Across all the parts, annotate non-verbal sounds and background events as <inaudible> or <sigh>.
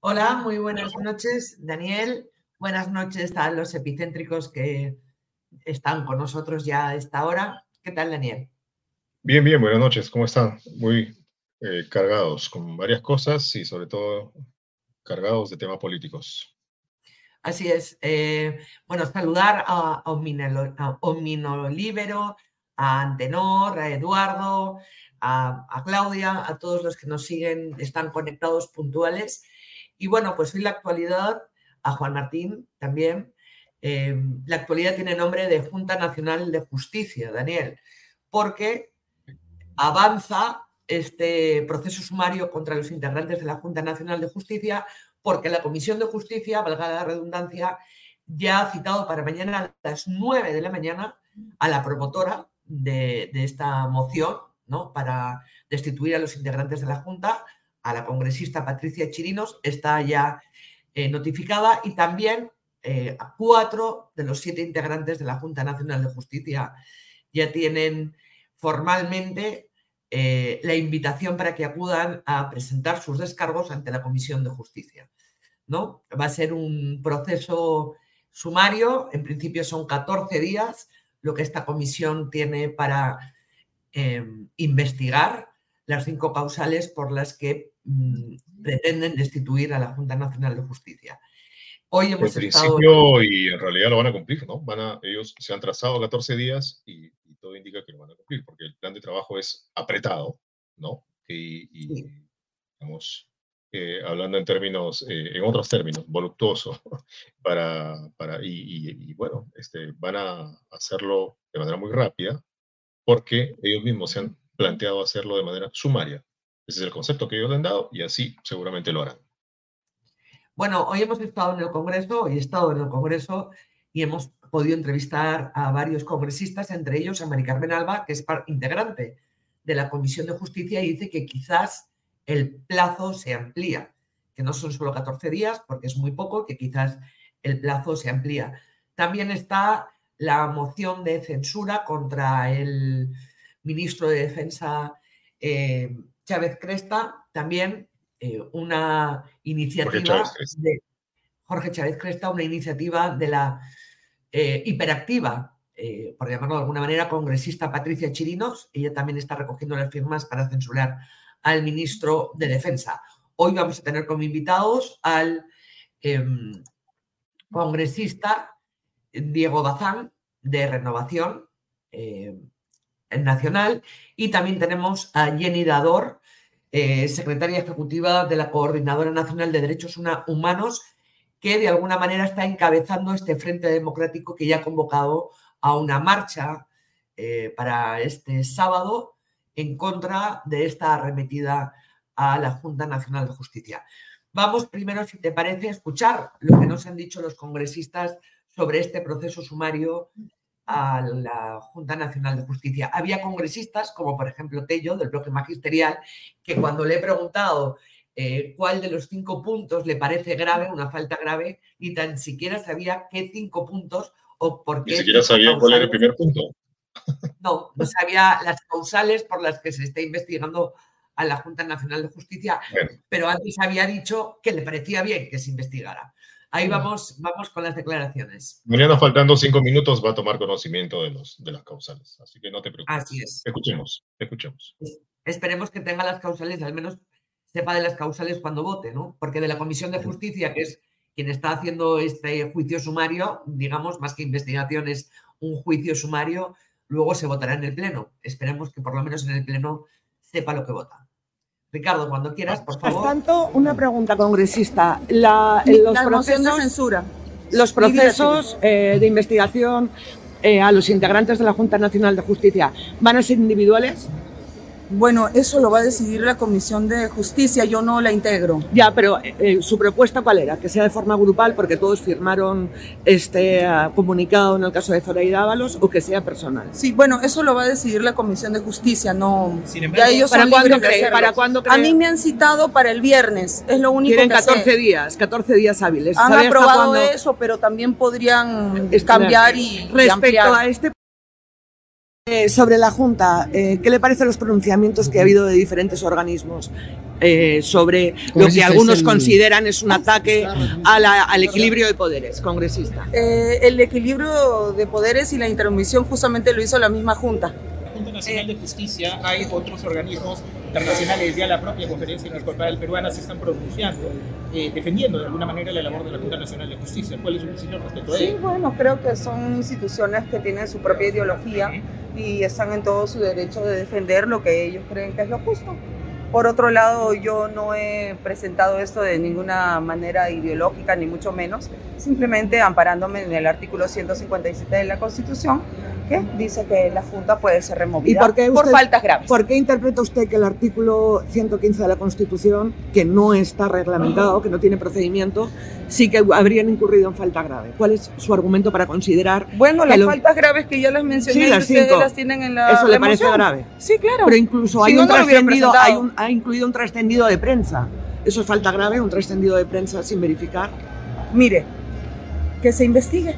Hola, muy buenas noches, Daniel. Buenas noches a los epicéntricos que están con nosotros ya a esta hora. ¿Qué tal, Daniel? Bien, bien, buenas noches. ¿Cómo están? Muy eh, cargados con varias cosas y sobre todo cargados de temas políticos. Así es. Eh, bueno, saludar a, Libero, a Antenor, a Eduardo, a, Claudia, a todos los que nos siguen, están conectados puntuales. Y bueno, pues hoy la actualidad, a Juan Martín también. Eh, la actualidad tiene nombre de Junta Nacional de Justicia, Daniel, porque avanza este proceso sumario contra los integrantes de la Junta Nacional de Justicia, porque la Comisión de Justicia, valga la redundancia, ya ha citado para mañana a las 9 de la mañana a la promotora de, esta moción ¿no? para destituir a los integrantes de la Junta, a la congresista Patricia Chirinos, está ya eh, notificada, y también eh, a cuatro de los siete integrantes de la Junta Nacional de Justicia ya tienen formalmente eh, la invitación para que acudan a presentar sus descargos ante la Comisión de Justicia. ¿no? Va a ser un proceso sumario, en principio son 14 días lo que esta comisión tiene para investigar las cinco causales por las que mm, pretenden destituir a la Junta Nacional de Justicia. Hoy hemos en principio y en realidad lo van a cumplir, ¿no? Van a, ellos se han trazado 14 días y todo indica que lo van a cumplir, porque el plan de trabajo es apretado, ¿no? Y, estamos hablando en términos, eh, en otros términos, voluptuoso, <laughs> para, para y, bueno, este, van a hacerlo de manera muy rápida, porque ellos mismos se han planteado hacerlo de manera sumaria. Ese es el concepto que ellos le han dado y así seguramente lo harán. Bueno, hoy hemos estado en el Congreso, he estado en el Congreso y hemos podido entrevistar a varios congresistas, entre ellos a Mari Carmen Alba, que es integrante de la Comisión de Justicia y dice que quizás el plazo se amplía, que no son solo 14 días, porque es muy poco, que quizás el plazo se amplía. También está la moción de censura contra el ministro de Defensa eh, Chávez Cresta, también eh, una iniciativa de Jorge Chávez Cresta, una iniciativa de la eh, hiperactiva, por llamarlo de alguna manera, congresista Patricia Chirinos. Ella también está recogiendo las firmas para censurar al ministro de Defensa. Hoy vamos a tener como invitados al em, congresista Diego Bazán de Renovación eh, Nacional y también tenemos a Jenny Dador, secretaria ejecutiva de la Coordinadora Nacional de Derechos Humanos que de alguna manera está encabezando este Frente Democrático que ya ha convocado a una marcha eh, para este sábado en contra de esta arremetida a la Junta Nacional de Justicia. Vamos primero, si te parece, a escuchar lo que nos han dicho los congresistas sobre este proceso sumario a la Junta Nacional de Justicia. Había congresistas, como por ejemplo Tello, del bloque magisterial, que cuando le he preguntado eh, cuál de los cinco puntos le parece grave, una falta grave, ni tan siquiera sabía qué cinco puntos o por qué. Ni siquiera sabía cuál era el primer punto. No, no sabía las causales por las que se está investigando a la Junta Nacional de Justicia, pero antes había dicho que le parecía bien que se investigara. Ahí vamos, vamos con las declaraciones. Mañana, faltando cinco minutos, va a tomar conocimiento de, los, de las causales. Así que no te preocupes. Así es. Escuchemos, escuchemos. Esperemos que tenga las causales al menos sepa de las causales cuando vote, ¿no? Porque de la Comisión de Justicia, que es quien está haciendo este juicio sumario, digamos, más que investigación, es un juicio sumario, luego se votará en el Pleno. Esperemos que por lo menos en el Pleno sepa lo que vota. Ricardo, cuando quieras, por favor. Por tanto, una pregunta, congresista. La, los procesos, de censura. Los procesos eh, de investigación eh, a los integrantes de la Junta Nacional de Justicia, ¿van a ser individuales? Bueno, eso lo va a decidir la Comisión de Justicia, yo no la integro. Ya, pero eh, su propuesta cuál era? Que sea de forma grupal porque todos firmaron este ah, comunicado en el caso de Zoraida Ábalos o que sea personal. Sí, bueno, eso lo va a decidir la Comisión de Justicia, no. ya ellos ¿para, cuándo cree, ¿Para cuándo A mí me han citado para el viernes, es lo único Quieren 14 días, 14 días hábiles. Han aprobado eso, pero también podrían cambiar y respecto a este eh, sobre la Junta, eh, ¿qué le parecen los pronunciamientos que ha habido de diferentes organismos? eh, sobre lo que algunos consideran es un ataque al equilibrio de poderes, congresista. Eh, el equilibrio de poderes y la intermisión justamente lo hizo la misma Junta. Junta Nacional de Justicia, hay otros organismos internacionales, ya la propia Conferencia Episcopal Peruana se están pronunciando, eh, defendiendo de alguna manera la labor de la Junta Nacional de Justicia. ¿Cuál es su posición respecto a ello? Sí, bueno, creo que son instituciones que tienen su propia ideología y están en todo su derecho de defender lo que ellos creen que es lo justo. Por otro lado, yo no he presentado esto de ninguna manera ideológica, ni mucho menos, simplemente amparándome en el artículo 157 de la Constitución, que dice que la Junta puede ser removida por, faltas graves. ¿Por qué interpreta usted que el artículo 115 de la Constitución, que no está reglamentado, que no tiene procedimiento, sí que habrían incurrido en falta grave? ¿Cuál es su argumento para considerar? Bueno, las faltas graves que ya les mencioné, sí, las ustedes las tienen en la. ¿Eso le parece grave? Sí, claro. Pero incluso hay un trascendido, hay un, ha incluido un trascendido de prensa. ¿Eso es falta grave, un trascendido de prensa sin verificar? Mire, que se investigue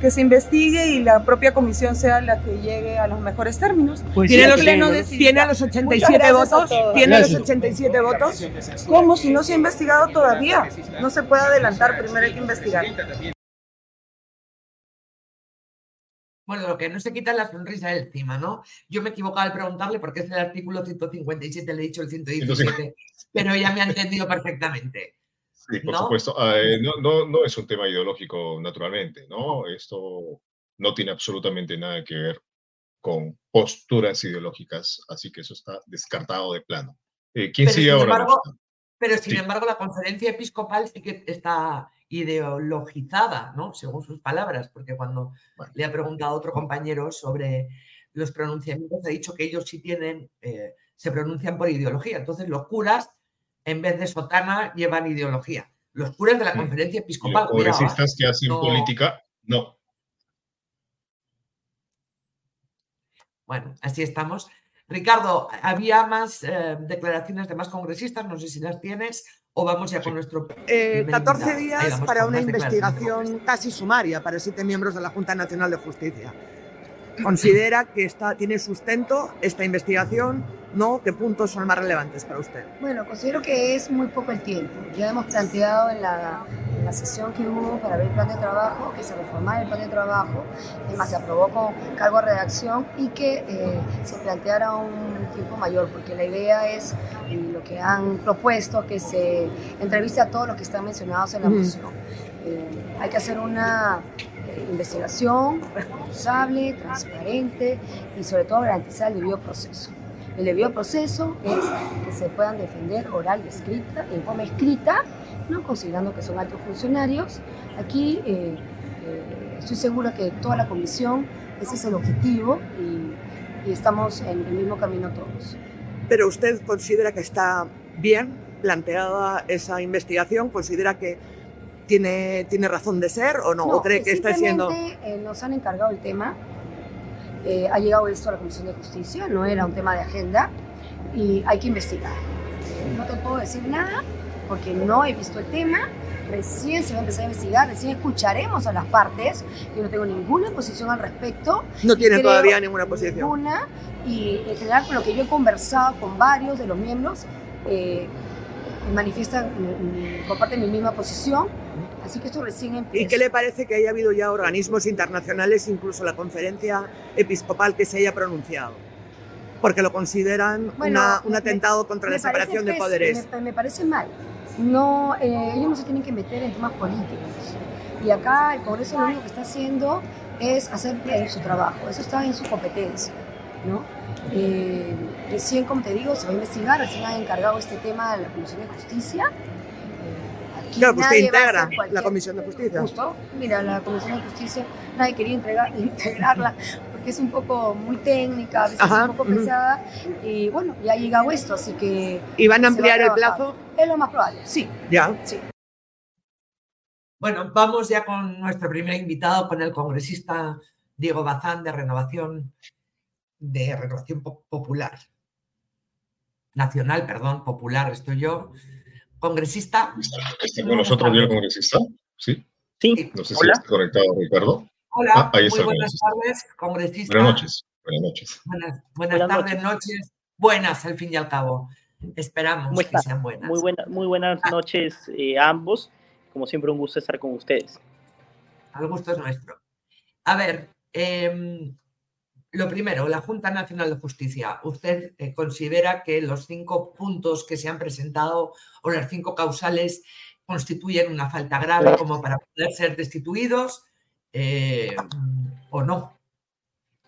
que se investigue y la propia comisión sea la que llegue a los mejores términos. Pues ¿Tiene, los, ¿Tiene los 87 votos? ¿Tiene los 87 votos? ¿Cómo? Si no se ha investigado todavía. No se puede adelantar, primero hay que investigar. Bueno, lo que no se quita es la sonrisa de encima, ¿no? Yo me equivocaba al preguntarle porque es el artículo 157, le he dicho el 117, pero ya me ha entendido perfectamente. Sí, por supuesto. Ah, eh, no, no, no es un tema ideológico, naturalmente, ¿no? Esto no tiene absolutamente nada que ver con posturas ideológicas, así que eso está descartado de plano. Eh, ¿Quién sigue ahora? pero sin embargo, la conferencia episcopal sí que está ideologizada, ¿no? Según sus palabras, porque cuando le ha preguntado a otro compañero sobre los pronunciamientos, ha dicho que ellos sí tienen, eh, se pronuncian por ideología. Entonces, los curas en vez de sotana, llevan ideología. Los curas de la mm. conferencia episcopal. Los progresistas que hacen política, no. Bueno, así estamos. Ricardo, había más eh, declaraciones de más congresistas, no sé si las tienes, o vamos ya con nuestro... 14 eh, días para una investigación casi sumaria para siete miembros de la Junta Nacional de Justicia. ¿Considera que está, tiene sustento esta investigación? ¿No? ¿Qué puntos son más relevantes para usted? Bueno, considero que es muy poco el tiempo. Ya hemos planteado en la, en la sesión que hubo para ver el plan de trabajo, que se reformara el plan de trabajo, además se aprobó con cargo a redacción y que eh, se planteara un tiempo mayor, porque la idea es eh, lo que han propuesto, que se entreviste a todos los que están mencionados en la moción. Eh, hay que hacer una investigación responsable, transparente y sobre todo garantizar el debido proceso. El debido proceso es que se puedan defender oral y escrita, en forma escrita, no considerando que son altos funcionarios. Aquí eh, eh, estoy segura que toda la comisión, ese es el objetivo y, y estamos en el mismo camino todos. Pero usted considera que está bien planteada esa investigación, considera que tiene, tiene razón de ser o no, o cree que está siendo... Eh, nos han encargado el tema, eh, ha llegado esto a la Comisión de Justicia, no era un tema de agenda y hay que investigar. no te puedo decir nada porque no he visto el tema, recién se va a empezar a investigar, recién escucharemos a las partes, yo no tengo ninguna posición al respecto. No tiene todavía ninguna posición. Ninguna, y en general con lo que yo he conversado con varios de los miembros, eh, manifiestan comparten mi misma posición. Así que esto recién empieza. ¿Y qué le parece que haya habido ya organismos internacionales, incluso la conferencia episcopal, que se haya pronunciado? Porque lo consideran un atentado contra la separación de poderes. Me, parece mal. No, eh, ellos no se tienen que meter en temas políticos. Y acá el Congreso lo único que está haciendo es hacer su trabajo. Eso está en su competencia. ¿no? Eh, recién, como te digo, se va a investigar, recién ha encargado este tema de la Comisión de Justicia. Eh, claro, pues usted integra la Comisión de Justicia. Justo, mira, la Comisión de Justicia, nadie quería entregar, <laughs> integrarla porque es un poco muy técnica, a veces un poco pesada. Y bueno, ya ha llegado esto, así que. ¿Y van a ampliar el plazo? Es lo más probable, sí. Ya. Sí. Bueno, vamos ya con nuestro primer invitado, con el congresista Diego Bazán de Renovación de Renovación Popular, Nacional, perdón, Popular, estoy yo, congresista. ¿Está con nosotros el congresista? Sí. Sí. No sé si está conectado Ricardo. Hola, ah, muy buenas tardes, congresista. Buenas noches. Buenas noches. Buenas, tardes, noches. Buenas, al fin y al cabo. Esperamos que sean buenas. Muy, buena, muy buenas ah. noches eh, a ambos. Como siempre, un gusto estar con ustedes. Al gusto es nuestro. A ver, em, lo primero, la Junta Nacional de Justicia. ¿Usted eh, considera que los cinco puntos que se han presentado o las cinco causales constituyen una falta grave como para poder ser destituidos eh, o no?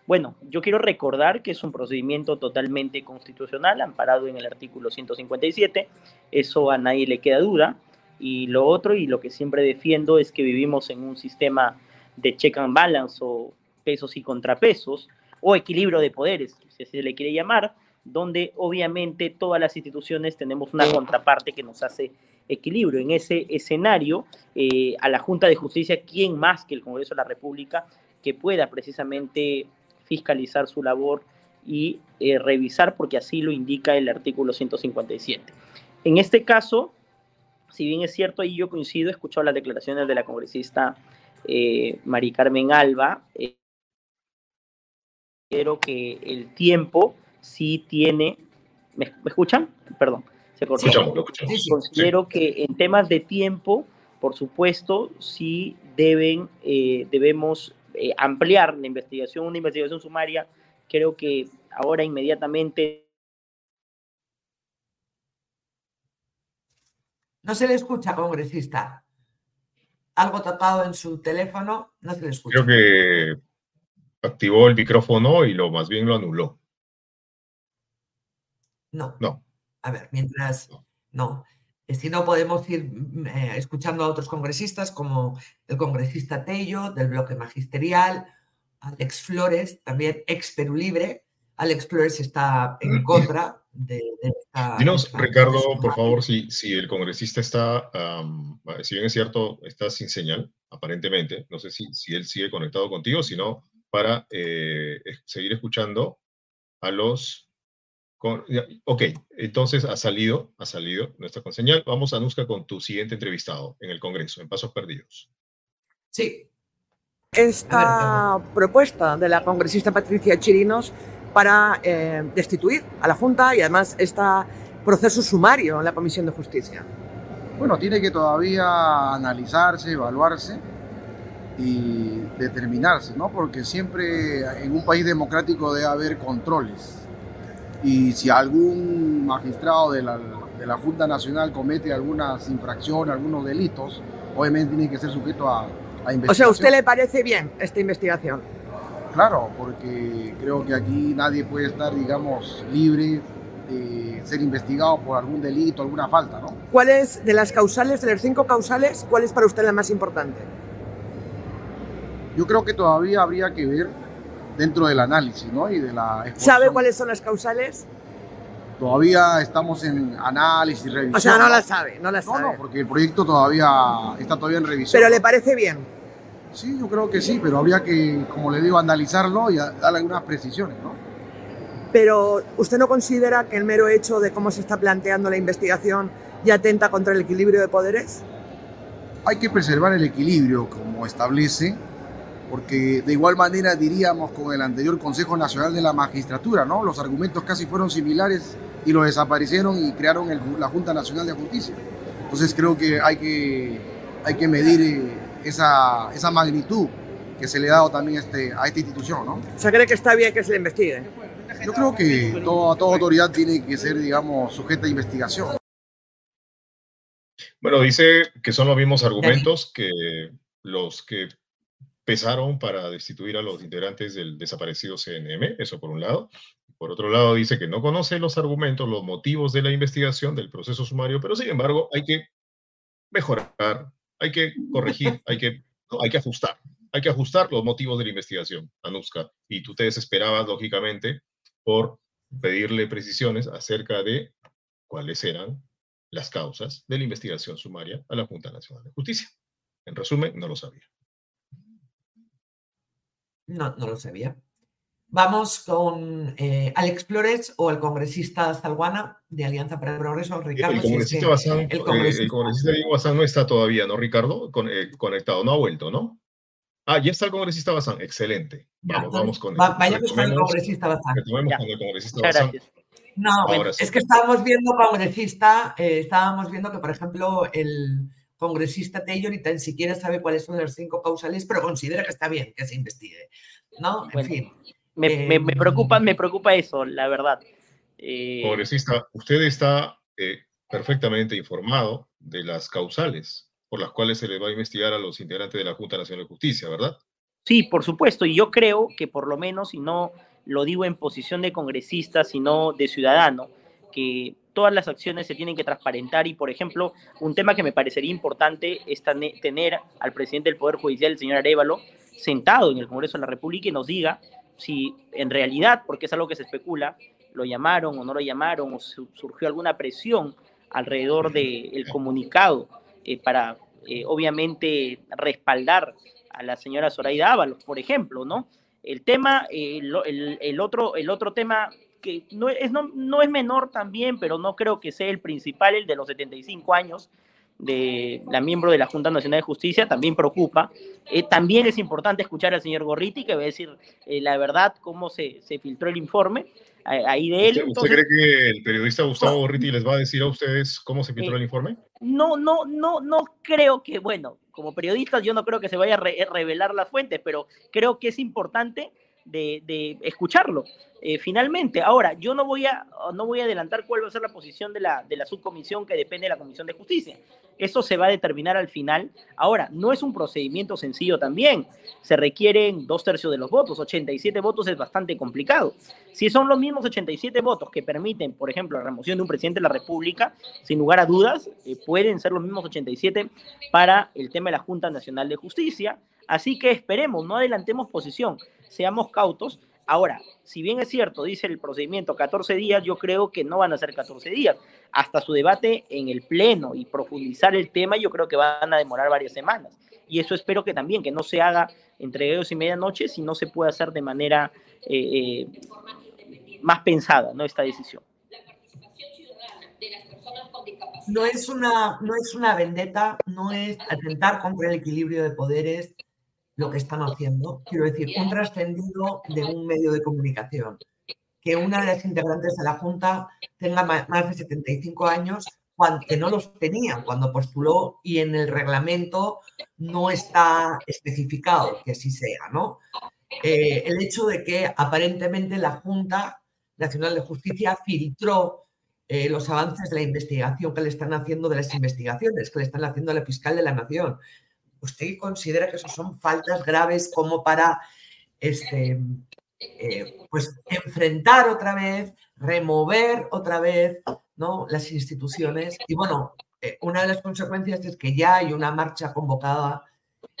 Bueno, yo quiero recordar que es un procedimiento totalmente constitucional, amparado en el artículo 157. Eso a nadie le queda duda. Y lo otro, y lo que siempre defiendo, es que vivimos en un sistema de check and balance o pesos y contrapesos, o equilibrio de poderes, si se le quiere llamar, donde obviamente todas las instituciones tenemos una contraparte que nos hace equilibrio. En ese escenario, eh, a la Junta de Justicia, ¿quién más que el Congreso de la República que pueda precisamente fiscalizar su labor y eh, revisar, porque así lo indica el artículo 157. En este caso, si bien es cierto, y yo coincido, he escuchado las declaraciones de la congresista eh, Mari Carmen Alba, pero que el tiempo sí tiene. ¿Me, escuchan? Perdón, se cortó. Considero que en temas de tiempo, por supuesto, sí deben, eh, debemos eh, ampliar la investigación, una investigación sumaria. Creo que ahora inmediatamente. No se le escucha, congresista. Algo tapado en su teléfono, no se le escucha. Creo que activó el micrófono y lo más bien lo anuló. No. No. A ver, mientras. No. Si no, podemos ir mm, eh, escuchando a otros congresistas, como el congresista Tello, del bloque magisterial, Alex Flores, también ex Perú Libre. Alex Flores está en contra de, esta. Dinos, Ricardo, por favor, si, si el congresista está, si bien es cierto, está sin señal, aparentemente, no sé si, si él sigue conectado contigo, si no, para eh, seguir escuchando a los... ok, entonces ha salido, ha salido nuestra conseñal. Vamos, a Nusca con tu siguiente entrevistado en el Congreso, en Pasos Perdidos. Sí. Esta propuesta de la congresista Patricia Chirinos para eh, destituir a la Junta y además este proceso sumario en la Comisión de Justicia. Bueno, tiene que todavía analizarse, evaluarse y determinarse, ¿no? Porque siempre en un país democrático debe haber controles. Y si algún magistrado de la, de la Junta Nacional comete algunas infracciones, algunos delitos, obviamente tiene que ser sujeto a, a investigación. O sea, ¿a usted le parece bien esta investigación? Claro, porque creo que aquí nadie puede estar, digamos, libre de ser investigado por algún delito, alguna falta, ¿no? ¿Cuál es, de las causales, de las cinco causales, cuál es para usted la más importante? Yo creo que todavía habría que ver dentro del análisis, ¿no? Y de la ¿Sabe cuáles son las causales? Todavía estamos en análisis, revisión. O sea, no la sabe, no la sabe. No, no, porque el proyecto todavía está todavía en revisión. ¿Pero le parece bien? Sí, yo creo que sí, pero habría que, como le digo, analizarlo y darle algunas precisiones, ¿no? Pero ¿usted no considera que el mero hecho de cómo se está planteando la investigación ya atenta contra el equilibrio de poderes? Hay que preservar el equilibrio, como establece porque de igual manera diríamos con el anterior Consejo Nacional de la Magistratura, ¿no? Los argumentos casi fueron similares y lo desaparecieron y crearon la Junta Nacional de Justicia. Entonces creo que hay que, hay que medir eh, esa, esa magnitud que se le ha dado también este, a esta institución, ¿no? O sea, ¿cree que está bien que se le investigue? Yo creo que toda, toda autoridad tiene que ser, digamos, sujeta a investigación. Bueno, dice que son los mismos argumentos que los que pesaron para destituir a los integrantes del desaparecido CNM, eso por un lado. Por otro lado, dice que no conoce los argumentos, los motivos de la investigación, del proceso sumario, pero sin embargo hay que mejorar, hay que corregir, hay que, hay que ajustar, hay que ajustar los motivos de la investigación, Anuska. Y tú te desesperabas, lógicamente, por pedirle precisiones acerca de cuáles eran las causas de la investigación sumaria a la Junta Nacional de Justicia. En resumen, no lo sabía. No, no lo sabía. Vamos con eh, Alex Flores o el congresista Salguana de Alianza para el Progreso, Ricardo. El congresista, Bazán, el congresista, Bazán no está todavía, ¿no, Ricardo? Eh, conectado, no ha vuelto, ¿no? Ah, ya está el congresista Bazán, excelente. Vamos, vamos con, vayamos con el congresista Bazán. con el congresista Bazán. No, es que estábamos viendo congresista, eh, estábamos viendo que, por ejemplo, el congresista Taylor ni tan siquiera sabe cuáles son los cinco causales, pero considera que está bien que se investigue. ¿No? En fin. Me, me, me, preocupa, me preocupa eso, la verdad. Eh... Congresista, usted está eh, perfectamente informado de las causales por las cuales se le va a investigar a los integrantes de la Junta Nacional de Justicia, ¿verdad? Sí, por supuesto, y yo creo que por lo menos, y no lo digo en posición de congresista, sino de ciudadano, que todas las acciones se tienen que transparentar y, por ejemplo, un tema que me parecería importante es tener al presidente del Poder Judicial, el señor Arevalo, sentado en el Congreso de la República y nos diga si en realidad, porque es algo que se especula, lo llamaron o no lo llamaron, o surgió alguna presión alrededor del comunicado eh, para, eh, obviamente, respaldar a la señora Zoraida Ábalos, por ejemplo, ¿no? El tema, eh, el, otro, el otro tema que no es, no, no es menor también, pero no creo que sea el principal, el de los 75 años, de la miembro de la Junta Nacional de Justicia también preocupa. Eh, también es importante escuchar al señor Gorriti, que va a decir eh, la verdad, cómo se, se filtró el informe ahí de él. ¿Usted, cree que el periodista Gustavo Gorriti les va a decir a ustedes cómo se filtró el informe? No, no, no, no creo que, bueno, como periodista yo no creo que se vaya a revelar las fuentes, pero creo que es importante de, escucharlo. Eh, finalmente, ahora, yo no voy, a, no voy a adelantar cuál va a ser la posición de la, de la subcomisión que depende de la Comisión de Justicia. Eso se va a determinar al final. Ahora, no es un procedimiento sencillo también. Se requieren dos tercios de los votos. 87 votos es bastante complicado. Si son los mismos 87 votos que permiten, por ejemplo, la remoción de un presidente de la República, sin lugar a dudas, eh, pueden ser los mismos 87 para el tema de la Junta Nacional de Justicia. Así que esperemos, no adelantemos posición seamos cautos. Ahora, si bien es cierto, dice el procedimiento 14 días, yo creo que no van a ser 14 días. Hasta su debate en el Pleno y profundizar el tema, yo creo que van a demorar varias semanas. Y eso espero que también, que no se haga entre ellos y medianoche, si no se puede hacer de manera eh, eh, más pensada, ¿no? Esta decisión. No es, una, no es una vendetta, no es atentar contra el equilibrio de poderes, lo que están haciendo. Quiero decir, un trascendido de un medio de comunicación. Que una de las integrantes de la Junta tenga más de 75 años, que no los tenía cuando postuló y en el reglamento no está especificado que así sea, ¿no? Eh, el hecho de que aparentemente la Junta Nacional de Justicia filtró eh, los avances de la investigación que le están haciendo, de las investigaciones que le están haciendo a la fiscal de la Nación. ¿Usted considera que eso son faltas graves como para este, eh, pues enfrentar otra vez, remover otra vez ¿no? las instituciones? Y bueno, eh, una de las consecuencias es que ya hay una marcha convocada,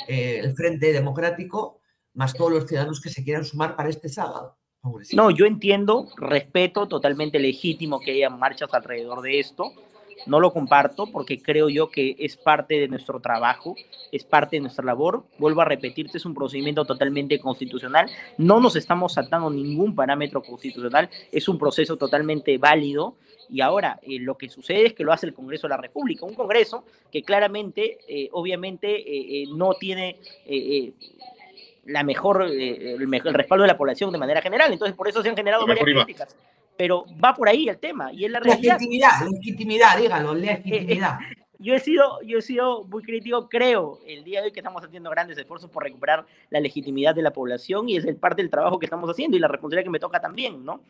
eh, el Frente Democrático, más todos los ciudadanos que se quieran sumar para este sábado. No, yo entiendo, respeto totalmente legítimo que haya marchas alrededor de esto no lo comparto porque creo yo que es parte de nuestro trabajo, es parte de nuestra labor. Vuelvo a repetirte, es un procedimiento totalmente constitucional. No nos estamos saltando ningún parámetro constitucional, es un proceso totalmente válido. Y ahora eh, lo que sucede es que lo hace el Congreso de la República, un Congreso que claramente, eh, obviamente, eh, no tiene la mejor, el, mejor, el respaldo de la población de manera general. Entonces, por eso se han generado varias críticas pero va por ahí el tema y es la realidad. Legitimidad, legitimidad, dígalo, legitimidad. yo he sido, yo he sido muy crítico, creo, el día de hoy que estamos haciendo grandes esfuerzos por recuperar la legitimidad de la población y es el parte del trabajo que estamos haciendo y la responsabilidad que me toca también, ¿no?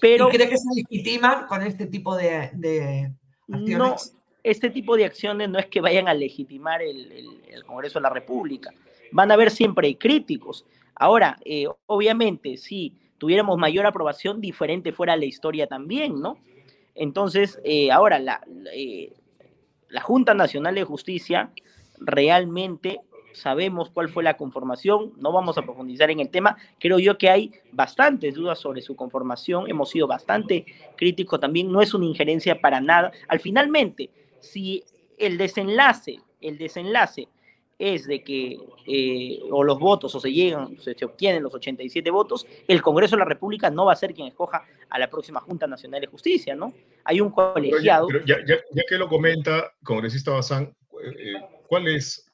Pero, ¿Y cree que se legitima con este tipo de, de acciones? No, este tipo de acciones no es que vayan a legitimar el, el, Congreso de la República. Van a haber siempre críticos. Ahora, eh, obviamente, sí tuviéramos mayor aprobación, diferente fuera la historia también, ¿no? Entonces, eh, ahora, la, eh, la Junta Nacional de Justicia realmente sabemos cuál fue la conformación, no vamos a profundizar en el tema, creo yo que hay bastantes dudas sobre su conformación, hemos sido bastante críticos también, no es una injerencia para nada. Al finalmente, si el desenlace, el desenlace es de que eh, o los votos o se llegan, se, se, obtienen los 87 votos, el Congreso de la República no va a ser quien escoja a la próxima Junta Nacional de Justicia, ¿no? Hay un colegiado. ya, ya, ya, que lo comenta, congresista Bazán, eh, ¿cuál es,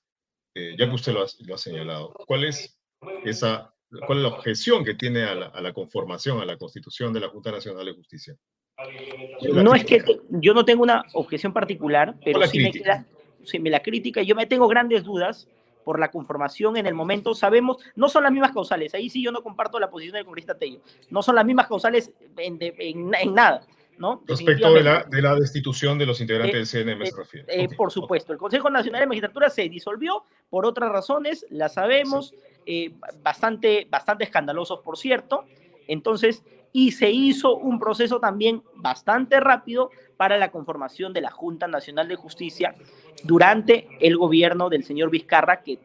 eh, ya que usted lo ha, lo ha, señalado, cuál es esa, cuál es la objeción que tiene a la, a la conformación, a la constitución de la Junta Nacional de Justicia? No es que yo no tengo una objeción particular, pero sí me, queda, sí me la crítica. Yo me tengo grandes dudas por la conformación en el momento. Sabemos, no son las mismas causales. Ahí sí yo no comparto la posición del congresista Tello. No son las mismas causales en, en, nada. ¿no? Respecto de la, de la, destitución de los integrantes del CNM, eh, eh, por supuesto, el Consejo Nacional de Magistratura se disolvió por otras razones, las sabemos, eh, bastante, bastante escandalosos, por cierto. Entonces, y se hizo un proceso también bastante rápido para la conformación de la Junta Nacional de Justicia durante el gobierno del señor Vizcarra, que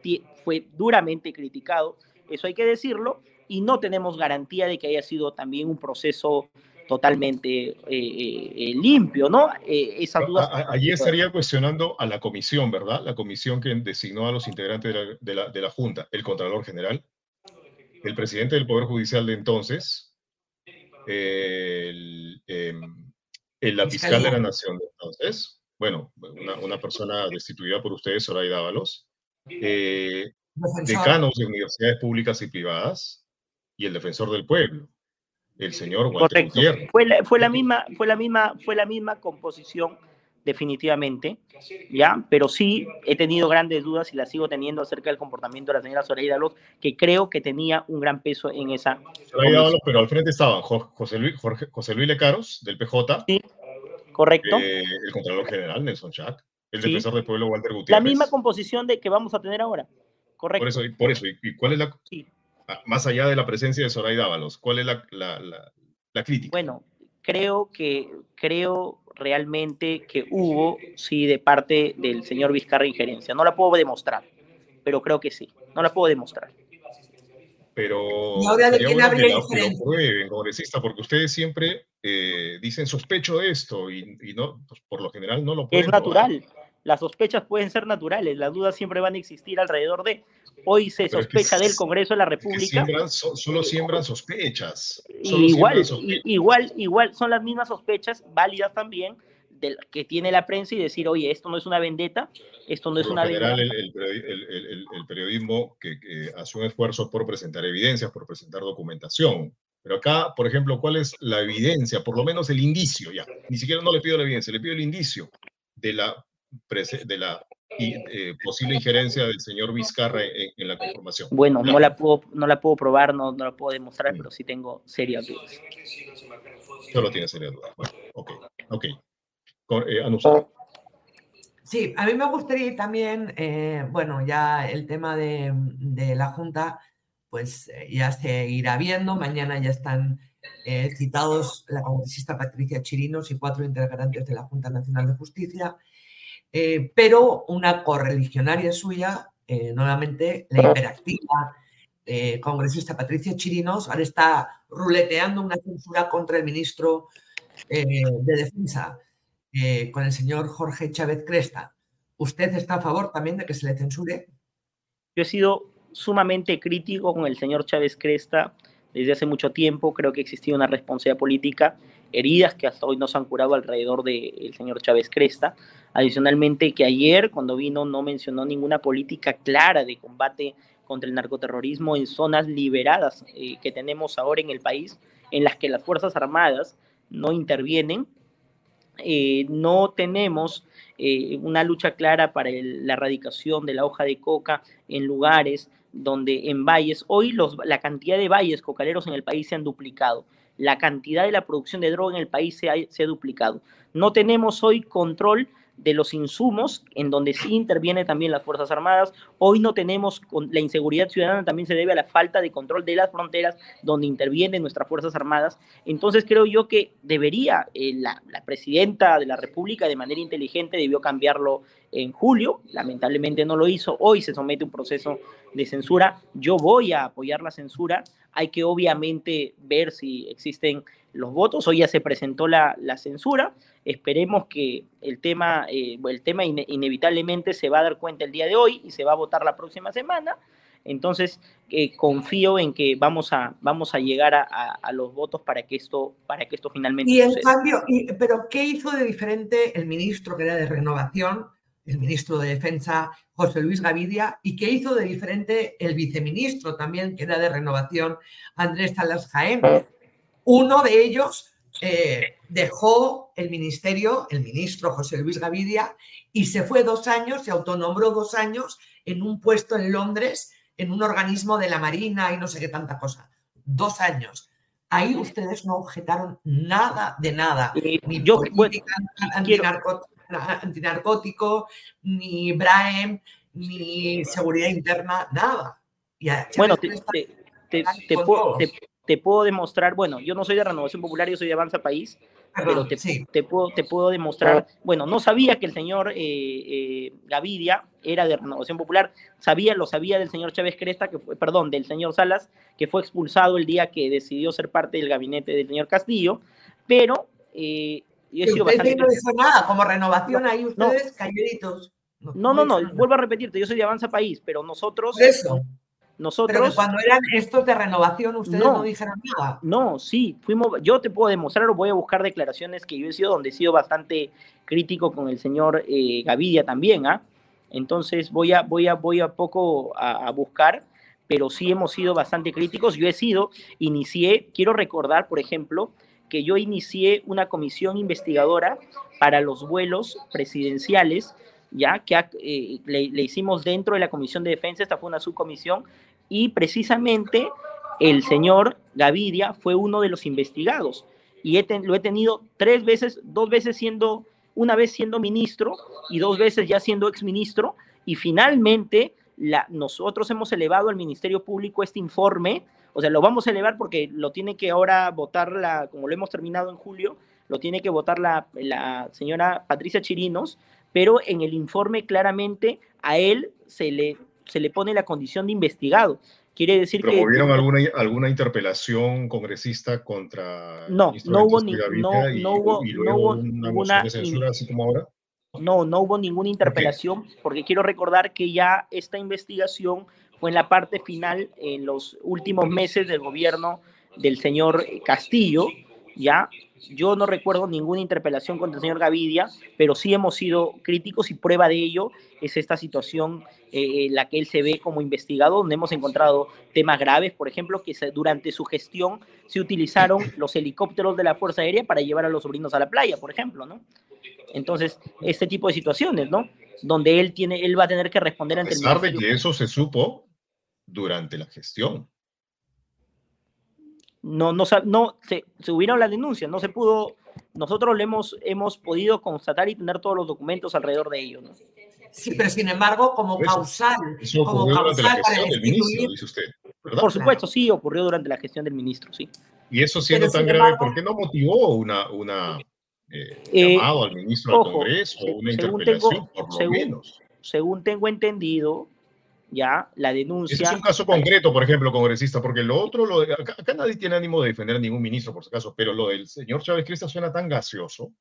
fue duramente criticado, eso hay que decirlo, y no tenemos garantía de que haya sido también un proceso totalmente eh, eh, limpio, ¿no? Eh, Allí estaría cuestionando a la comisión, ¿verdad? La comisión que designó a los integrantes de la, de la Junta, el Contralor General, el presidente del Poder Judicial de entonces, el, em, la fiscal de la Nación de entonces, bueno, una, persona destituida por ustedes, Soraya Dávalos, eh, decanos de universidades públicas y privadas y el defensor del pueblo, el señor Walter Correcto. Fue la, fue la misma, fue la misma, fue la misma composición definitivamente, ¿ya? Pero sí he tenido grandes dudas y las sigo teniendo acerca del comportamiento de la señora Soraya Dávalos, que creo que tenía un gran peso en esa... Soraya Dávalos, pero al frente estaban José Luis, José Luis Lecaros, del PJ. Sí, correcto. Eh, el Contralor General, Nelson Chac. El defensor del pueblo, Walter Gutiérrez. La misma composición de que vamos a tener ahora. Correcto. Por eso, y, por eso, ¿y, cuál es la... Ah, más allá de la presencia de Soraya Dávalos, ¿cuál es la, la, la, la crítica? Bueno, creo que, creo realmente que hubo, sí, de parte del señor Vizcarra injerencia. No la puedo demostrar, pero creo que sí. No la puedo demostrar. Pero ¿Y ahora de quién habría que congresista, porque ustedes siempre eh, dicen sospecho de esto y, no, pues, por lo general no lo pueden Es natural. Las sospechas pueden ser naturales, las dudas siempre van a existir alrededor de. Hoy se sospecha del Congreso de la República. solo siembran sospechas. igual, igual, igual, son las mismas sospechas válidas también del, que tiene la prensa y decir, oye, esto no es una vendetta, esto no es una general, El, el, periodismo que, hace un esfuerzo por presentar evidencias, por presentar documentación. Pero acá, por ejemplo, ¿cuál es la evidencia? Por lo menos el indicio, ya. Ni siquiera no le pido la evidencia, le pido el indicio de la de la eh, posible injerencia del señor Vizcarra en, la conformación. Bueno, no la puedo, no la puedo probar, no, no la puedo demostrar, pero sí tengo serias dudas. Solo tiene serias dudas. Bueno, ok, ok. Eh, sí, a mí me gustaría también, eh, bueno, ya el tema de, de la Junta, pues ya se irá viendo. Mañana ya están citados la congresista Patricia Chirinos y cuatro integrantes de la Junta Nacional de Justicia. Eh, pero una correligionaria suya, eh, nuevamente la hiperactiva eh, congresista Patricia Chirinos, ahora está ruleteando una censura contra el ministro de Defensa, con el señor Jorge Chávez Cresta. ¿Usted está a favor también de que se le censure? Yo he sido sumamente crítico con el señor Chávez Cresta desde hace mucho tiempo. Creo que existía una responsabilidad política, heridas que hasta hoy no se han curado alrededor del señor Chávez Cresta. Adicionalmente, que ayer cuando vino no mencionó ninguna política clara de combate contra el narcoterrorismo en zonas liberadas eh, que tenemos ahora en el país, en las que las Fuerzas Armadas no intervienen. Eh, no tenemos eh, una lucha clara para la erradicación de la hoja de coca en lugares donde en valles, hoy la cantidad de valles cocaleros en el país se han duplicado, la cantidad de la producción de droga en el país se se ha duplicado. No tenemos hoy control de los insumos, en donde sí interviene también las Fuerzas Armadas. Hoy no tenemos, la inseguridad ciudadana también se debe a la falta de control de las fronteras, donde intervienen nuestras Fuerzas Armadas. Entonces creo yo que debería, eh, la, la, presidenta de la República de manera inteligente debió cambiarlo en julio, lamentablemente no lo hizo, hoy se somete un proceso de censura. Yo voy a apoyar la censura, hay que obviamente ver si existen los votos, hoy ya se presentó la, la censura, Esperemos que el tema, eh, el tema inevitablemente se va a dar cuenta el día de hoy y se va a votar la próxima semana. Entonces, eh, confío en que vamos a, vamos a llegar a, los votos para que esto, para que esto finalmente Y en cambio, pero ¿qué hizo de diferente el ministro que era de Renovación, el ministro de Defensa, José Luis Gavidia, y qué hizo de diferente el viceministro también, que era de Renovación, Andrés Salas Jaén? Uno de ellos eh, dejó el ministerio, el ministro José Luis Gavidia, y se fue dos años, se autonombró dos años en un puesto en Londres, en un organismo de la Marina y no sé qué tanta cosa. Dos años. Ahí ustedes no objetaron nada de nada. Ni yo, política antinarcótico, ni Braem, ni seguridad interna, nada. bueno, te, puedo, demostrar, bueno, yo no soy de Renovación Popular, yo soy de Avanza País, pero te, puedo, te puedo demostrar, bueno, no sabía que el señor eh, eh, Gavidia era de Renovación Popular, sabía, lo sabía del señor Chávez Cresta, que fue, perdón, del señor Salas, que fue expulsado el día que decidió ser parte del gabinete del señor Castillo, pero eh, yo he sido bastante... no hizo nada, como renovación ahí ustedes, no, No, no, no, vuelvo a repetirte, yo soy de Avanza País, pero nosotros... Eso. Nosotros, Pero cuando eran estos de renovación, ustedes no, dijeron nada. No, sí, fuimos, yo te puedo demostrar o voy a buscar declaraciones que yo he sido, donde he sido bastante crítico con el señor eh, Gavidia también, ¿ah? Entonces voy a, voy a, voy a poco a, buscar, pero sí hemos sido bastante críticos. Yo he sido, inicié, quiero recordar, por ejemplo, que yo inicié una comisión investigadora para los vuelos presidenciales ya que eh, le, hicimos dentro de la Comisión de Defensa, esta fue una subcomisión, y precisamente el señor Gaviria fue uno de los investigados. Y lo he tenido tres veces, dos veces siendo, una vez siendo ministro y dos veces ya siendo exministro. Y finalmente nosotros hemos elevado al Ministerio Público este informe, o sea, lo vamos a elevar porque lo tiene que ahora votar, la, como lo hemos terminado en julio, lo tiene que votar la, la señora Patricia Chirinos, pero en el informe claramente a él se le se le pone la condición de investigado. Quiere decir que... ¿Promovieron alguna, alguna interpelación congresista contra... No, no hubo, ni, no, no, hubo, no hubo ninguna... censura, así como ahora? No, no hubo ninguna interpelación, porque quiero recordar que ya esta investigación fue en la parte final, en los últimos meses del gobierno del señor Castillo, ya yo no recuerdo ninguna interpelación contra el señor Gavidia, pero sí hemos sido críticos y prueba de ello es esta situación eh, en la que él se ve como investigado, donde hemos encontrado temas graves, por ejemplo, que durante su gestión se utilizaron los helicópteros de la Fuerza Aérea para llevar a los sobrinos a la playa, por ejemplo, ¿no? Entonces, este tipo de situaciones, ¿no? Donde él, tiene, él va a tener que responder ante... A pesar de que eso se supo durante la gestión no, no, no se, se hubieron las denuncias, no se pudo, nosotros lo hemos, hemos podido constatar y tener todos los documentos alrededor de ello. ¿no? Sí, pero sin embargo, como causal, como causal para del ministro, dice usted. Por supuesto, sí, ocurrió durante la gestión del ministro, sí. Y eso siendo tan grave, ¿por qué no motivó una, una eh, eh, llamado al ministro del Congreso o una interpelación, por lo menos? Según tengo entendido, ya la denuncia. es un caso concreto, por ejemplo, congresista, porque lo otro, lo acá, nadie tiene ánimo de defender a ningún ministro, por si acaso, pero lo del señor Chávez Crista suena tan gaseoso.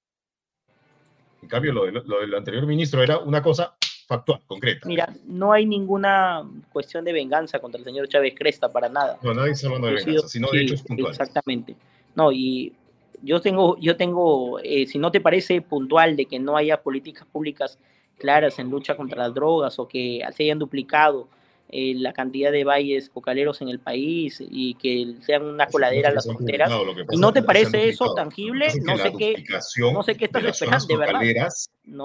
En cambio, lo, del anterior ministro era una cosa factual, concreta. Mira, no hay ninguna cuestión de venganza contra el señor Chávez Cresta para nada. No, nadie está hablando de venganza, sino de hechos puntuales. Exactamente. No, y yo tengo, yo tengo eh, si no te parece puntual de que no haya políticas públicas claras en lucha contra las drogas o que se hayan duplicado eh, la cantidad de valles cocaleros en el país y que sean una coladera a las fronteras. ¿Y no te parece eso tangible? No sé, qué, no sé qué estás esperando, de verdad.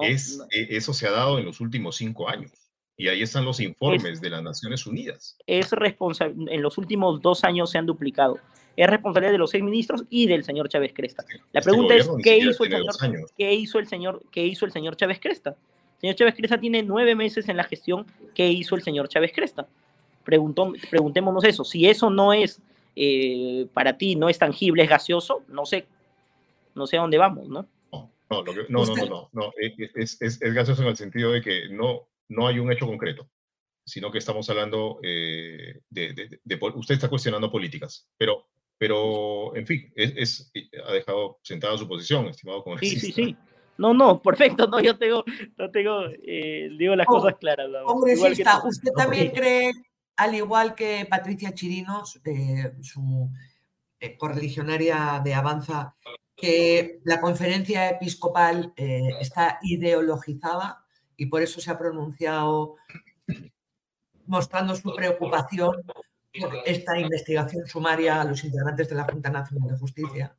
es, e, eso se ha dado en los últimos cinco años. Y ahí están los informes de las Naciones Unidas. Es responsable, en los últimos dos años se han duplicado. Es responsabilidad de los seis ministros y del señor Chávez Cresta. La este pregunta es, ¿qué hizo, el señor, ¿qué hizo el señor, qué hizo el señor Chávez Cresta? Señor Chávez Cresta tiene nueve meses en la gestión que hizo el señor Chávez Cresta. Preguntó, preguntémonos eso. Si eso no es eh, para ti, no es tangible, es gaseoso, no sé, no sé a dónde vamos, ¿no? No, no, no, no, no, eh, Es, es, es, gaseoso en el sentido de que no, no hay un hecho concreto, sino que estamos hablando eh, de, de, Usted está cuestionando políticas, pero, pero en fin, es, ha dejado sentada su posición, estimado congresista. Sí, sí, sí. No, no, <laughs> perfecto, no, yo tengo, no tengo, eh, digo las cosas claras. Congresista, ¿usted también cree, al igual que Patricia Chirinos, eh, su eh, correligionaria de Avanza, que la conferencia episcopal está ideologizada y por eso se ha pronunciado mostrando su preocupación por esta investigación sumaria a los integrantes de la Junta Nacional de Justicia?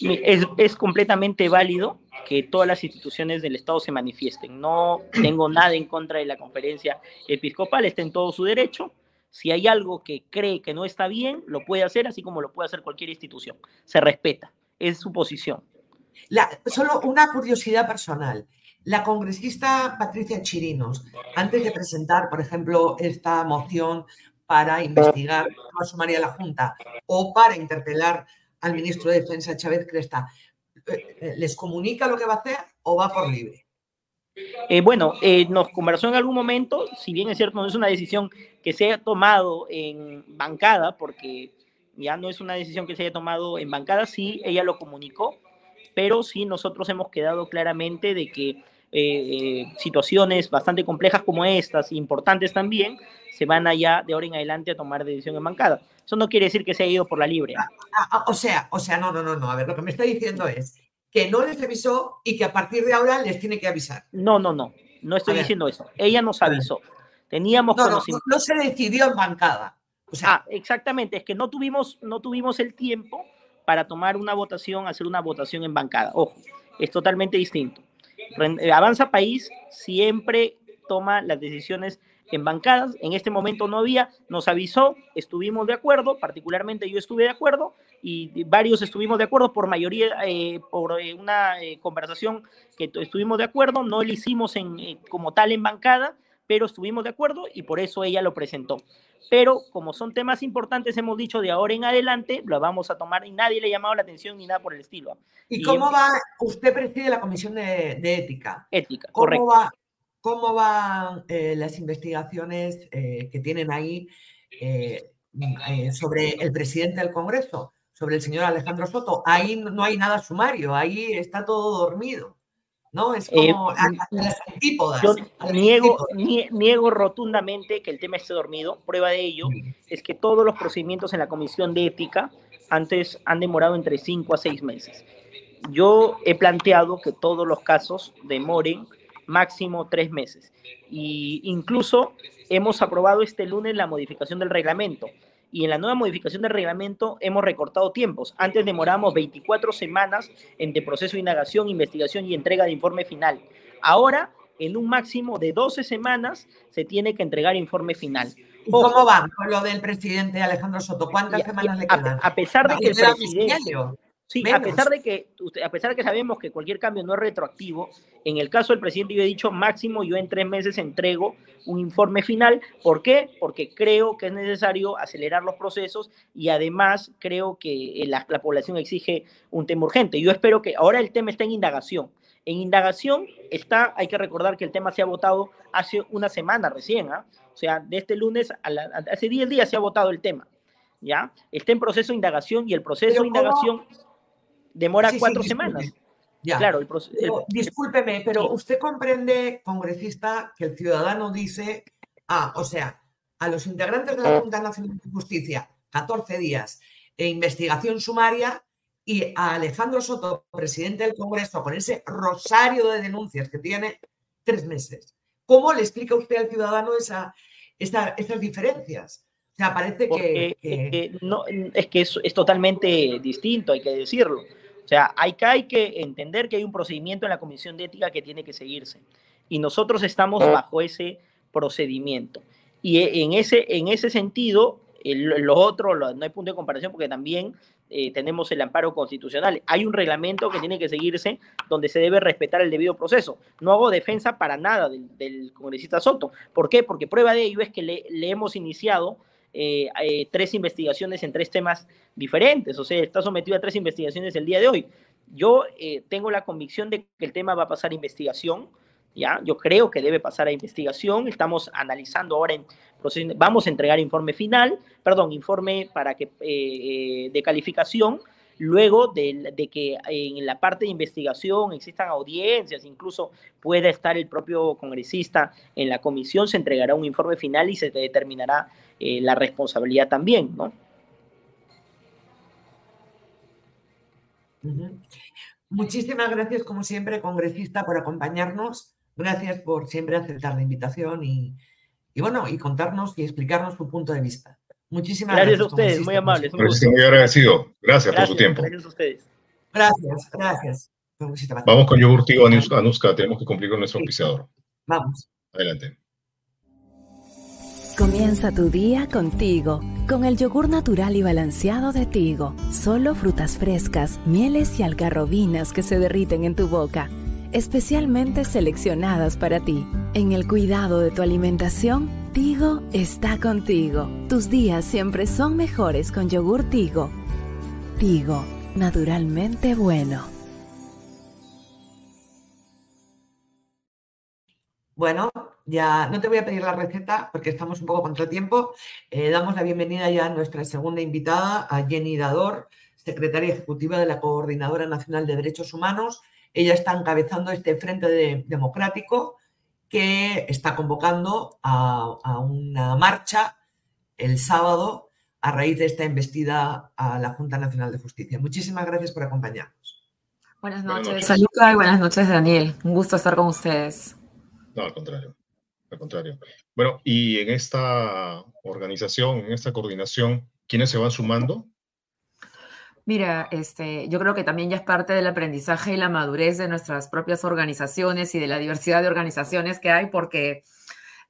Es, es, completamente válido que todas las instituciones del Estado se manifiesten. No tengo nada en contra de la conferencia episcopal, está en todo su derecho. Si hay algo que cree que no está bien, lo puede hacer, así como lo puede hacer cualquier institución. Se respeta, es su posición. La, solo una curiosidad personal. La congresista Patricia Chirinos, antes de presentar, por ejemplo, esta moción para investigar a sumaria la Junta o para interpelar al ministro de Defensa Chávez Cresta, eh, eh, ¿les comunica lo que va a hacer o va por libre? Eh, bueno, nos conversó en algún momento, si bien es cierto, no es una decisión que se haya tomado en bancada, porque ya no es una decisión que se haya tomado en bancada, sí, ella lo comunicó, pero sí nosotros hemos quedado claramente de que situaciones bastante complejas como estas, importantes también, se van allá de ahora en adelante a tomar decisión en bancada. Eso no quiere decir que se haya ido por la libre. Ah, ah, ah, o sea, o sea, no, no, no, no. A ver, lo que me está diciendo es que no les avisó y que a partir de ahora les tiene que avisar. No, no, no. No estoy diciendo eso. Ella nos avisó. Teníamos no, no, no, se decidió en bancada. O sea, ah, exactamente. Es que no tuvimos, no tuvimos el tiempo para tomar una votación, hacer una votación en bancada. Ojo, es totalmente distinto. Avanza País siempre toma las decisiones en bancadas. En este momento no había, nos avisó, estuvimos de acuerdo, particularmente yo estuve de acuerdo y varios estuvimos de acuerdo por mayoría, eh, por eh, una eh, conversación que estuvimos de acuerdo, no lo hicimos en, como tal en bancada, pero estuvimos de acuerdo y por eso ella lo presentó. Pero como son temas importantes, hemos dicho de ahora en adelante, lo vamos a tomar y nadie le ha llamado la atención ni nada por el estilo. ¿Y, cómo va? Usted preside la comisión de, de ética. Ética, ¿Cómo correcto. Va, cómo van eh, las investigaciones eh, que tienen ahí eh, sobre el presidente del Congreso, sobre el señor Alejandro Soto. Ahí no hay nada sumario, ahí está todo dormido. ¿No? Es como las antípodas. Yo niego, niego rotundamente que el tema esté dormido. Prueba de ello es que todos los procedimientos en la Comisión de Ética antes han demorado entre 5 a 6 meses. Yo he planteado que todos los casos demoren máximo tres meses. Y incluso hemos aprobado este lunes la modificación del reglamento. Y en la nueva modificación del reglamento hemos recortado tiempos. Antes demoramos 24 semanas entre proceso de indagación, investigación y entrega de informe final. Ahora, en un máximo de 12 semanas, se tiene que entregar informe final. ¿Y ¿Cómo va con lo del presidente Alejandro Soto? ¿Cuántas semanas le quedan? A, pesar de que el presidente, Sí, a pesar de que a pesar de que sabemos que cualquier cambio no es retroactivo, en el caso del presidente yo he dicho máximo yo en tres meses entrego un informe final. ¿Por qué? Porque creo que es necesario acelerar los procesos y además creo que eh, la, población exige un tema urgente. Yo espero que ahora el tema está en indagación. En indagación está, hay que recordar que el tema se ha votado hace una semana recién, ¿ah? o sea, de este lunes a hace 10 días se ha votado el tema. ¿Ya? Está en proceso de indagación y el proceso de indagación demora cuatro semanas. Ya. Claro, el proceso. Discúlpeme, pero usted comprende, congresista, que el ciudadano dice, ah, o sea, a los integrantes de la Junta Nacional de Justicia, 14 días, e investigación sumaria, y a Alejandro Soto, presidente del Congreso, con ese rosario de denuncias que tiene, tres meses. ¿Cómo le explica usted al ciudadano esa, esas diferencias? O sea, parece que, no, es que es, es totalmente distinto, hay que decirlo. O sea, hay que, hay que entender que hay un procedimiento en la Comisión de Ética que tiene que seguirse. Y nosotros estamos bajo ese procedimiento. Y e, en ese, en ese sentido, lo otro, no hay punto de comparación porque también eh, tenemos el amparo constitucional. Hay un reglamento que tiene que seguirse donde se debe respetar el debido proceso. No hago defensa para nada del, congresista Soto. ¿Por qué? Porque prueba de ello es que le, le hemos iniciado eh, eh, tres investigaciones en tres temas diferentes, o sea, está sometido a tres investigaciones el día de hoy. Yo eh, tengo la convicción de que el tema va a pasar a investigación, ¿ya? Yo creo que debe pasar a investigación, estamos analizando ahora, en vamos a entregar informe final, perdón, informe para que, de calificación, luego de, que en la parte de investigación existan audiencias, incluso pueda estar el propio congresista en la comisión, se entregará un informe final y se determinará eh, la responsabilidad también, ¿no? Muchísimas gracias, como siempre, congresista, por acompañarnos. Gracias por siempre aceptar la invitación y, bueno, y contarnos y explicarnos su punto de vista. Muchísimas gracias. Gracias a ustedes, muy amables. Estoy muy agradecido. Gracias, por su tiempo. Gracias a ustedes. Gracias, gracias. Vamos con yogur Tigo Anuska, tenemos que cumplir con nuestro auspiciador. Vamos. Adelante. Comienza tu día contigo, con el yogur natural y balanceado de Tigo. Solo frutas frescas, mieles y algarrobinas que se derriten en tu boca, especialmente seleccionadas para ti. En el cuidado de tu alimentación, Tigo está contigo. Tus días siempre son mejores con yogur Tigo. Tigo, naturalmente bueno. Bueno, ya no te voy a pedir la receta porque estamos un poco contra tiempo. Eh, damos la bienvenida ya a nuestra segunda invitada, a Jenny Dador, secretaria ejecutiva de la Coordinadora Nacional de Derechos Humanos. Ella está encabezando este Frente Democrático que está convocando a, una marcha el sábado a raíz de esta embestida a la Junta Nacional de Justicia. Muchísimas gracias por acompañarnos. Buenas noches, Saluda y buenas noches, Daniel. Un gusto estar con ustedes. No, al contrario. Al contrario. Bueno, y en esta organización, en esta coordinación, ¿quiénes se van sumando? Mira, este, yo creo que también ya es parte del aprendizaje y la madurez de nuestras propias organizaciones y de la diversidad de organizaciones que hay, porque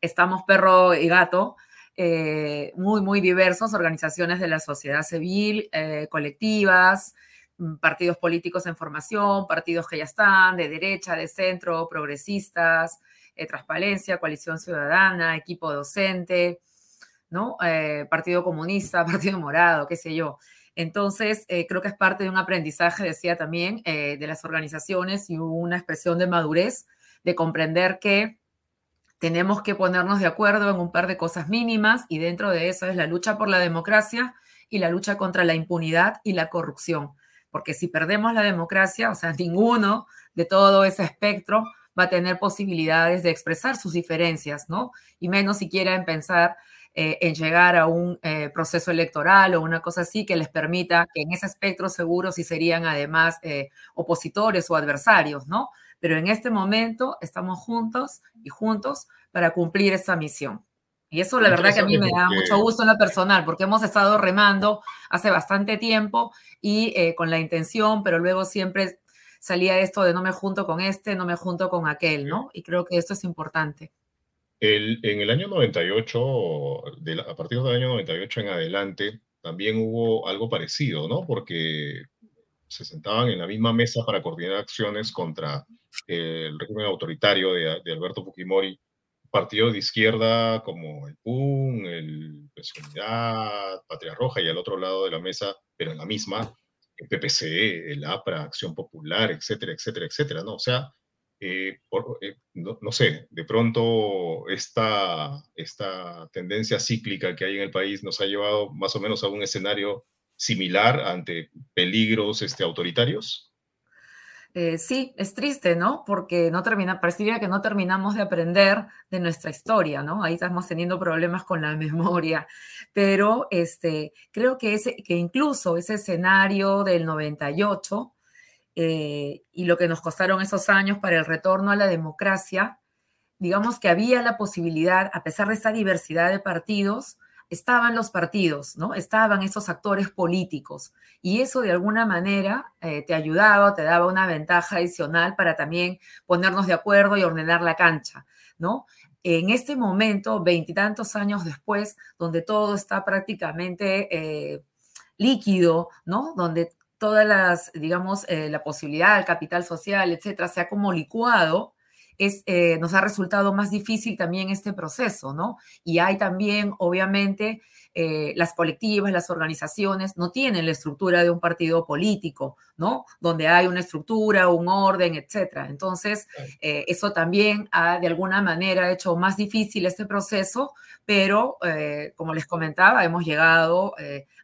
estamos perro y gato, eh, muy, muy diversos, organizaciones de la sociedad civil, eh, colectivas, mm, partidos políticos en formación, partidos que ya están, de derecha, de centro, progresistas, eh, Transparencia, Coalición Ciudadana, equipo docente, ¿no? Partido Comunista, <laughs> Partido Morado, qué sé yo. Entonces, eh, creo que es parte de un aprendizaje, decía también, de las organizaciones y una expresión de madurez, de comprender que tenemos que ponernos de acuerdo en un par de cosas mínimas y dentro de eso es la lucha por la democracia y la lucha contra la impunidad y la corrupción. Porque si perdemos la democracia, o sea, <laughs> ninguno de todo ese espectro va a tener posibilidades de expresar sus diferencias, ¿no? Y menos siquiera en pensar eh, en llegar a un eh, proceso electoral o una cosa así que les permita que en ese espectro seguro sí serían además eh, opositores o adversarios, ¿no? Pero en este momento estamos juntos y juntos para cumplir esa misión. Y eso la verdad que a mí me da mucho gusto en lo personal, porque hemos estado remando hace bastante tiempo y con la intención, pero luego siempre salía esto de no me junto con este, no me junto con aquel, ¿no? Y creo que esto es importante. En el año 98, a partir del año 98 en adelante, también hubo algo parecido, ¿no? Porque se sentaban en la misma mesa para coordinar acciones contra el régimen autoritario de, de Alberto Fujimori, partidos de izquierda como el PUN, el Pensionidad, Patria Roja y al otro lado de la mesa, pero en la misma, el PPC, el APRA, Acción Popular, etcétera, etcétera, etcétera, ¿no? O sea, eh, eh, no, sé, de pronto esta, esta tendencia cíclica que hay en el país nos ha llevado más o menos a un escenario similar ante peligros este, autoritarios. Eh, sí, es triste, ¿no? Porque no termina, parecería que no terminamos de aprender de nuestra historia, ¿no? Ahí estamos teniendo problemas con la <laughs> memoria, pero este, creo que, ese, que incluso ese escenario del 98 eh, y lo que nos costaron esos años para el retorno a la democracia, digamos que había la posibilidad, a pesar de esta diversidad de partidos, estaban los partidos, ¿no? Estaban esos actores políticos y eso de alguna manera eh, te ayudaba, te daba una ventaja adicional para también ponernos de acuerdo y ordenar la cancha, ¿no? En este momento, veintitantos años después, donde todo está prácticamente eh, líquido, ¿no? Donde todas las, digamos, eh, la posibilidad, el capital social, etcétera, se ha como licuado, eh, nos ha resultado más difícil también este proceso, ¿no? Y hay también, obviamente, eh, las colectivas, las organizaciones no tienen la estructura de un partido político, ¿no? Donde hay una estructura, un orden, etcétera. Entonces, eh, eso también ha de alguna manera hecho más difícil este proceso, pero como les comentaba, hemos llegado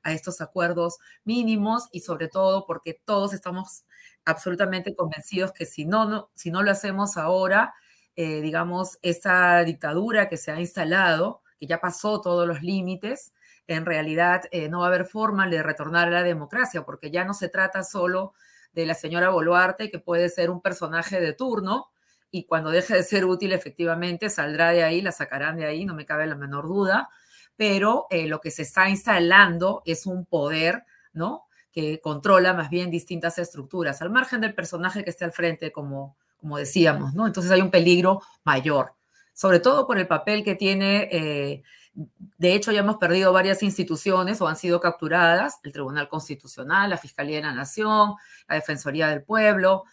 a estos acuerdos mínimos y sobre todo porque todos estamos absolutamente convencidos que si no, no, si no lo hacemos ahora, eh, digamos, esa dictadura que se ha instalado, que ya pasó todos los límites, en realidad eh, no va a haber forma de retornar a la democracia, porque ya no se trata solo de la señora Boluarte, que puede ser un personaje de turno, y cuando deje de ser útil, efectivamente, saldrá de ahí, la sacarán de ahí, no me cabe la menor duda, pero eh, lo que se está instalando es un poder, ¿no? que controla más bien distintas estructuras, al margen del personaje que esté al frente, como, como decíamos, ¿no? Entonces hay un peligro mayor, sobre todo por el papel que tiene, eh, de hecho ya hemos perdido varias instituciones o han sido capturadas, el Tribunal Constitucional, la Fiscalía de la Nación, la Defensoría del Pueblo,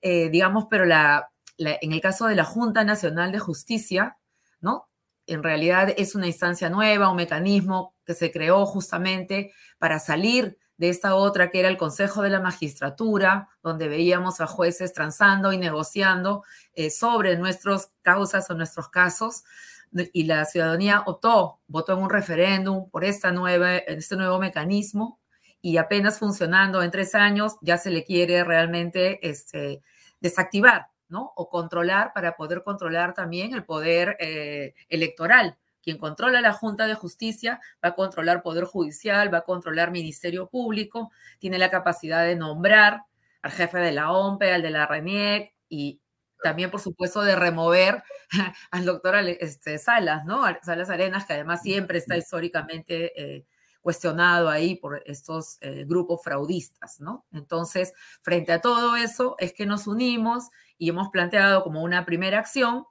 eh, digamos, pero la, en el caso de la Junta Nacional de Justicia, ¿no? En realidad es una instancia nueva, un mecanismo que se creó justamente para salir de esta otra que era el Consejo de la Magistratura, donde veíamos a jueces transando y negociando eh, sobre nuestras causas o nuestros casos. Y la ciudadanía optó, votó en un referéndum por esta nueva, este nuevo mecanismo y apenas funcionando en tres años ya se le quiere realmente este, desactivar, ¿no? O controlar para poder controlar también el poder eh, electoral. Quien controla la Junta de Justicia va a controlar Poder Judicial, va a controlar Ministerio Público, tiene la capacidad de nombrar al jefe de la OMPE, al de la RENIEC y también, por supuesto, de remover <laughs> al doctor este, Salas, ¿no? Salas Arenas, que además siempre está históricamente eh, cuestionado ahí por estos eh, grupos fraudistas, ¿no? Entonces, frente a todo eso, es que nos unimos y hemos planteado como una primera acción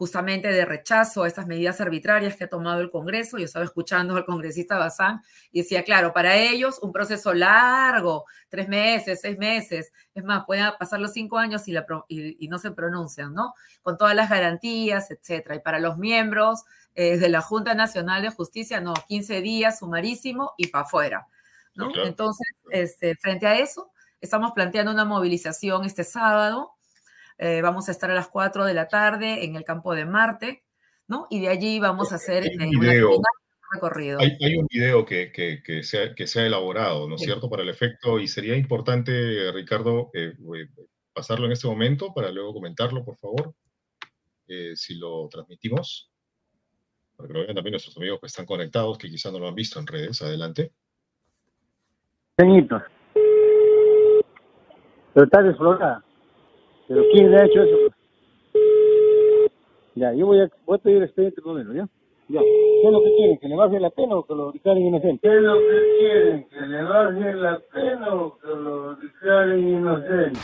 justamente de rechazo a estas medidas arbitrarias que ha tomado el Congreso. Yo estaba escuchando al congresista Bazán y decía, claro, para ellos un proceso largo, tres meses, seis meses, es más, pueden pasar los cinco años y, y, no se pronuncian, ¿no? Con todas las garantías, etcétera. Y para los miembros eh, de la Junta Nacional de Justicia, no, 15 días, sumarísimo y para afuera, ¿no? Entonces, este, frente a eso, estamos planteando una movilización este sábado eh, vamos a estar a las 4 de la tarde en el campo de Marte, ¿no? Y de allí vamos a hacer hay un video, recorrido. Hay, un video que, que, se ha, que, se ha, elaborado, ¿no es cierto?, para el efecto, y sería importante, Ricardo, eh, eh, pasarlo en este momento para luego comentarlo, por favor, si lo transmitimos, para que lo vean también nuestros amigos que están conectados, que quizás no lo han visto en redes. Adelante. Peñito. Pero está desflorada. Pero ¿quién le ha hecho eso? Ya, yo voy a, voy a pedir expediente primero, ¿ya? Ya. ¿Qué es lo que quieren? ¿Que le baje la pena o que lo declaren inocente? ¿Qué es lo que quieren? ¿Que le baje la pena o que lo declaren inocente?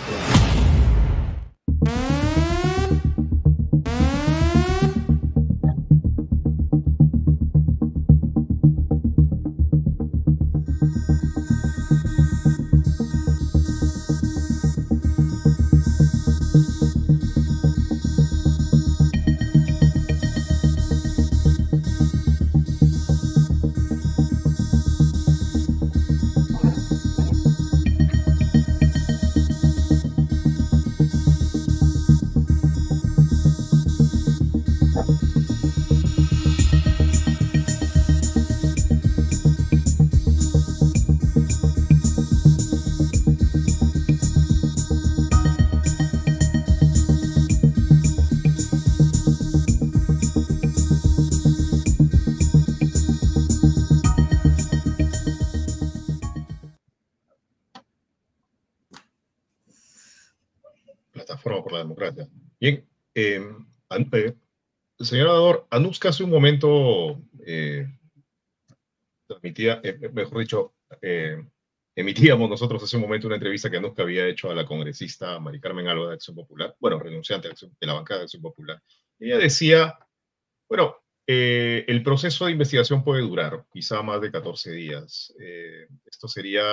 Señor Ador, Anuska hace un momento eh, transmitía, eh, mejor dicho, eh, emitíamos nosotros hace un momento una entrevista que Anuska había hecho a la congresista Mari Carmen Alba de Acción Popular, bueno, renunciante de la bancada de Acción Popular. Ella decía, bueno, el proceso de investigación puede durar quizá más de 14 días. esto sería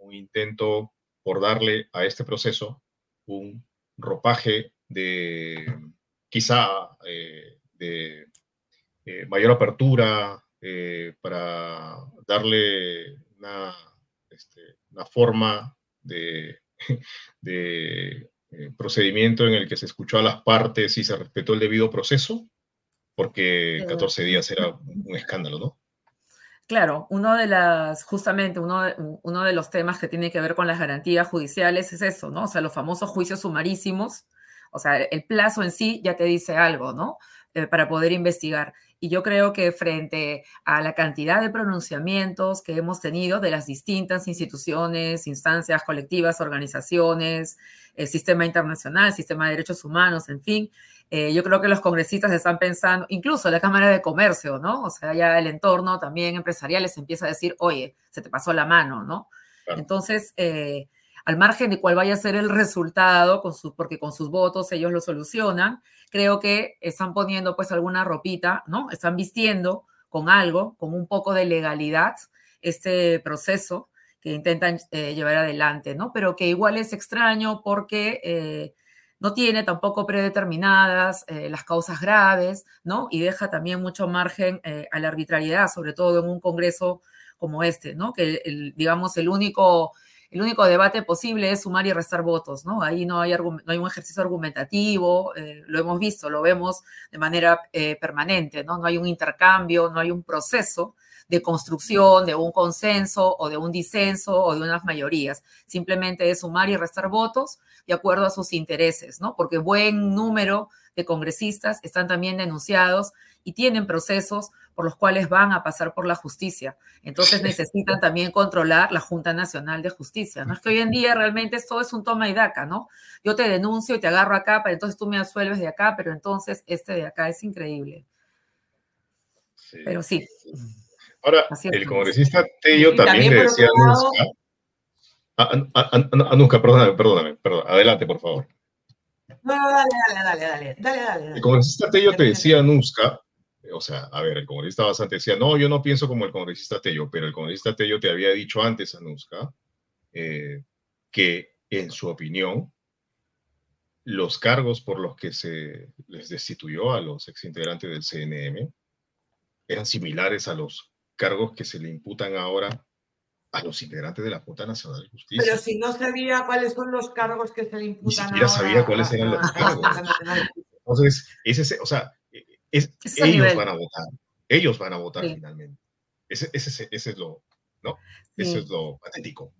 un intento por darle a este proceso un ropaje de quizá eh, de eh, mayor apertura eh, para darle una, este, una forma de, <laughs> de procedimiento en el que se escuchó a las partes y se respetó el debido proceso, porque 14 días era un escándalo, ¿no? Claro, uno de las, justamente uno de, uno de los temas que tiene que ver con las garantías judiciales es eso, ¿no? O sea, los famosos juicios sumarísimos, o sea, el plazo en sí ya te dice algo, ¿no? Eh, para poder investigar. Y yo creo que frente a la cantidad de pronunciamientos que hemos tenido de las distintas instituciones, instancias colectivas, organizaciones, el sistema internacional, el sistema de derechos humanos, en fin, eh, yo creo que los congresistas están pensando, incluso la Cámara de Comercio, ¿no? O sea, ya el entorno también empresarial les empieza a decir, oye, se te pasó la mano, ¿no? Entonces, eh, al margen de cuál vaya a ser el resultado, porque con sus votos ellos lo solucionan, creo que están poniendo pues alguna ropita, ¿no? Están vistiendo con algo, con un poco de legalidad, este proceso que intentan eh, llevar adelante, ¿no? Pero que igual es extraño porque eh, no tiene tampoco predeterminadas eh, las causas graves, ¿no? Y deja también mucho margen a la arbitrariedad, sobre todo en un Congreso como este, ¿no? Que, digamos, el único el único debate posible es sumar y restar votos, ¿no? Ahí no hay, no hay un ejercicio argumentativo, eh, lo hemos visto, lo vemos de manera eh, permanente, ¿no? No hay un intercambio, no hay un proceso de construcción de un consenso o de un disenso o de unas mayorías. Simplemente es sumar y restar votos de acuerdo a sus intereses, ¿no? Porque buen número de congresistas están también denunciados y tienen procesos por los cuales van a pasar por la justicia. Entonces necesitan también controlar la Junta Nacional de Justicia. No es que hoy en día realmente esto es un toma y daca, ¿no? Yo te denuncio y te agarro acá, pero entonces tú me asuelves de acá, pero entonces este de acá es increíble. Pero sí. Ahora, el congresista Tello también, le decía a Anuska. perdóname, perdóname, perdón, adelante, por favor. No, dale, dale, dale, dale, dale, dale. El congresista Tello te decía, Anuska, o sea, a ver, el congresista bastante decía, no, yo no pienso como el congresista Tello, pero el congresista Tello te había dicho antes, Anuska, eh, que en su opinión, los cargos por los que se les destituyó a los exintegrantes del CNM eran similares a los cargos que se le imputan ahora a los integrantes de la Junta Nacional de Justicia. Pero si no sabía cuáles son los cargos que se le imputan Ni siquiera sabía cuáles eran los cargos. Entonces, ese, o sea, ellos van a votar. Ellos van a votar finalmente. Ese, ese, ese, es lo, ¿no? Eso es lo patético.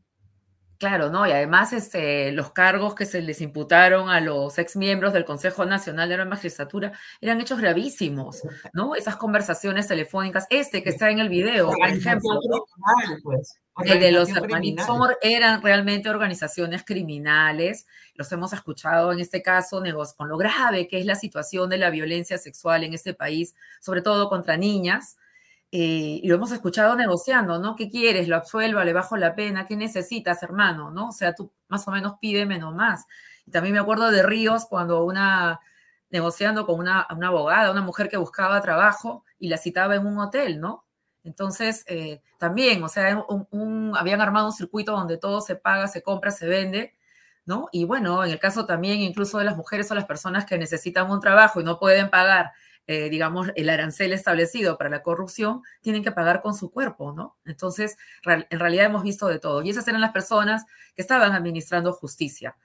Claro, ¿no? Y además este, los cargos que se les imputaron a los exmiembros del Consejo Nacional de la Magistratura eran hechos gravísimos, ¿no? Esas conversaciones telefónicas, este que está en el video, por ejemplo, pues, el de los hermanitos eran realmente organizaciones criminales, los hemos escuchado en este caso con lo grave que es la situación de la violencia sexual en este país, sobre todo contra niñas, eh, y lo hemos escuchado negociando, ¿no? ¿Qué quieres? ¿Lo absuelvo? ¿Le bajo la pena? ¿Qué necesitas, hermano? ¿No? O sea, tú más o menos pídeme nomás. Y también me acuerdo de Ríos cuando una, negociando con una, abogada, una mujer que buscaba trabajo y la citaba en un hotel, ¿no? Entonces, eh, también, o sea, habían armado un circuito donde todo se paga, se compra, se vende, ¿no? Y bueno, en el caso también incluso de las mujeres o las personas que necesitan un trabajo y no pueden pagar eh, digamos, el arancel establecido para la corrupción, tienen que pagar con su cuerpo, ¿no? Entonces, en realidad hemos visto de todo. Y esas eran las personas que estaban administrando justicia.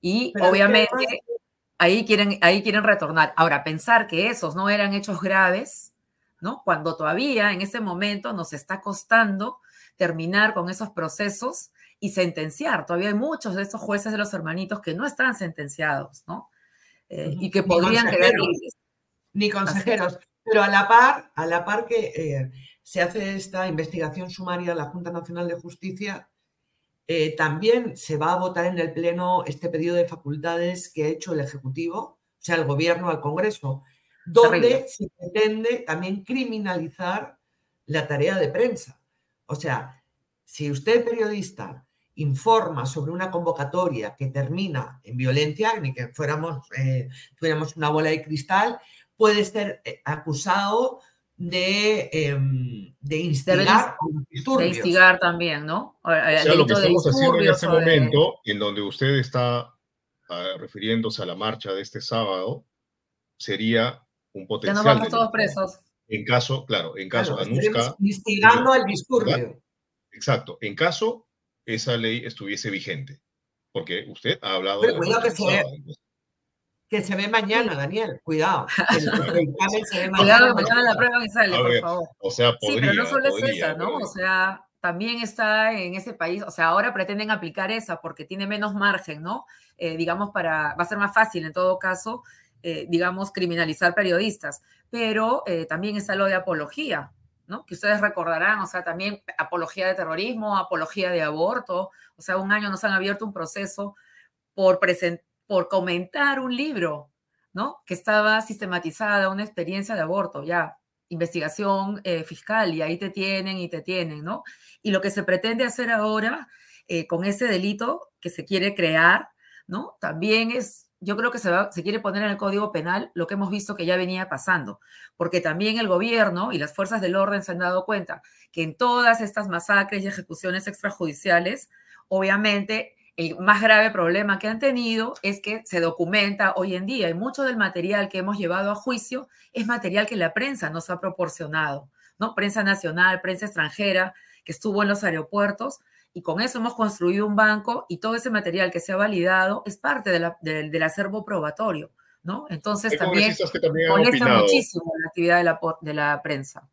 Y obviamente ahí quieren, ahí quieren retornar. Ahora, pensar que esos no eran hechos graves, ¿no? Cuando todavía en ese momento nos está costando terminar con esos procesos y sentenciar. Todavía hay muchos de estos jueces de los hermanitos que no están sentenciados, ¿no? Eh, y que podrían quedar libres ni consejeros. Pero a la par, a la par que eh, se hace esta investigación sumaria de la Junta Nacional de Justicia, eh, también se va a votar en el Pleno este pedido de facultades que ha hecho el Ejecutivo, o sea, el Gobierno al Congreso, donde se pretende también criminalizar la tarea de prensa. O sea, si usted, periodista, informa sobre una convocatoria que termina en violencia, ni que fuéramos, eh, tuviéramos una bola de cristal, puede ser eh, acusado de, eh, de instigar De instigar también, ¿no? O sea, lo que estamos haciendo en este momento, en donde usted está ah, refiriéndose a la marcha de este sábado, sería un potencial. Ya nos vamos todos presos. En caso, claro, en caso claro, Anuska. Instigando al disturbio. Exacto, en caso esa ley estuviese vigente. Porque usted ha hablado de. que se, que se ve mañana, Daniel. Cuidado. El, se ve <laughs> mañana. Cuidado, mañana la prueba y sale, por favor. O sea, podría, Sí, pero no solo es esa, ¿no? O sea, también está en ese país, o sea, ahora pretenden aplicar esa porque tiene menos margen, ¿no? Eh, digamos, para, va a ser más fácil en todo caso, eh, digamos, criminalizar periodistas. Pero eh, también está lo de apología, ¿no? Que ustedes recordarán, o sea, también apología de terrorismo, apología de aborto, o sea, un año nos han abierto un proceso por presentar por comentar un libro, ¿no? Que estaba sistematizada una experiencia de aborto, ya, investigación eh, fiscal, y ahí te tienen y te tienen, ¿no? Y lo que se pretende hacer ahora eh, con ese delito que se quiere crear, ¿no? También es, yo creo que se, se quiere poner en el Código Penal lo que hemos visto que ya venía pasando, porque también el gobierno y las fuerzas del orden se han dado cuenta que en todas estas masacres y ejecuciones extrajudiciales, obviamente el más grave problema que han tenido es que se documenta hoy en día y mucho del material que hemos llevado a juicio es material que la prensa nos ha proporcionado, ¿no? Prensa nacional, prensa extranjera, que estuvo en los aeropuertos y con eso hemos construido un banco y todo ese material que se ha validado es parte del acervo probatorio, ¿no? Entonces también, molesta muchísimo la actividad de la, de la prensa.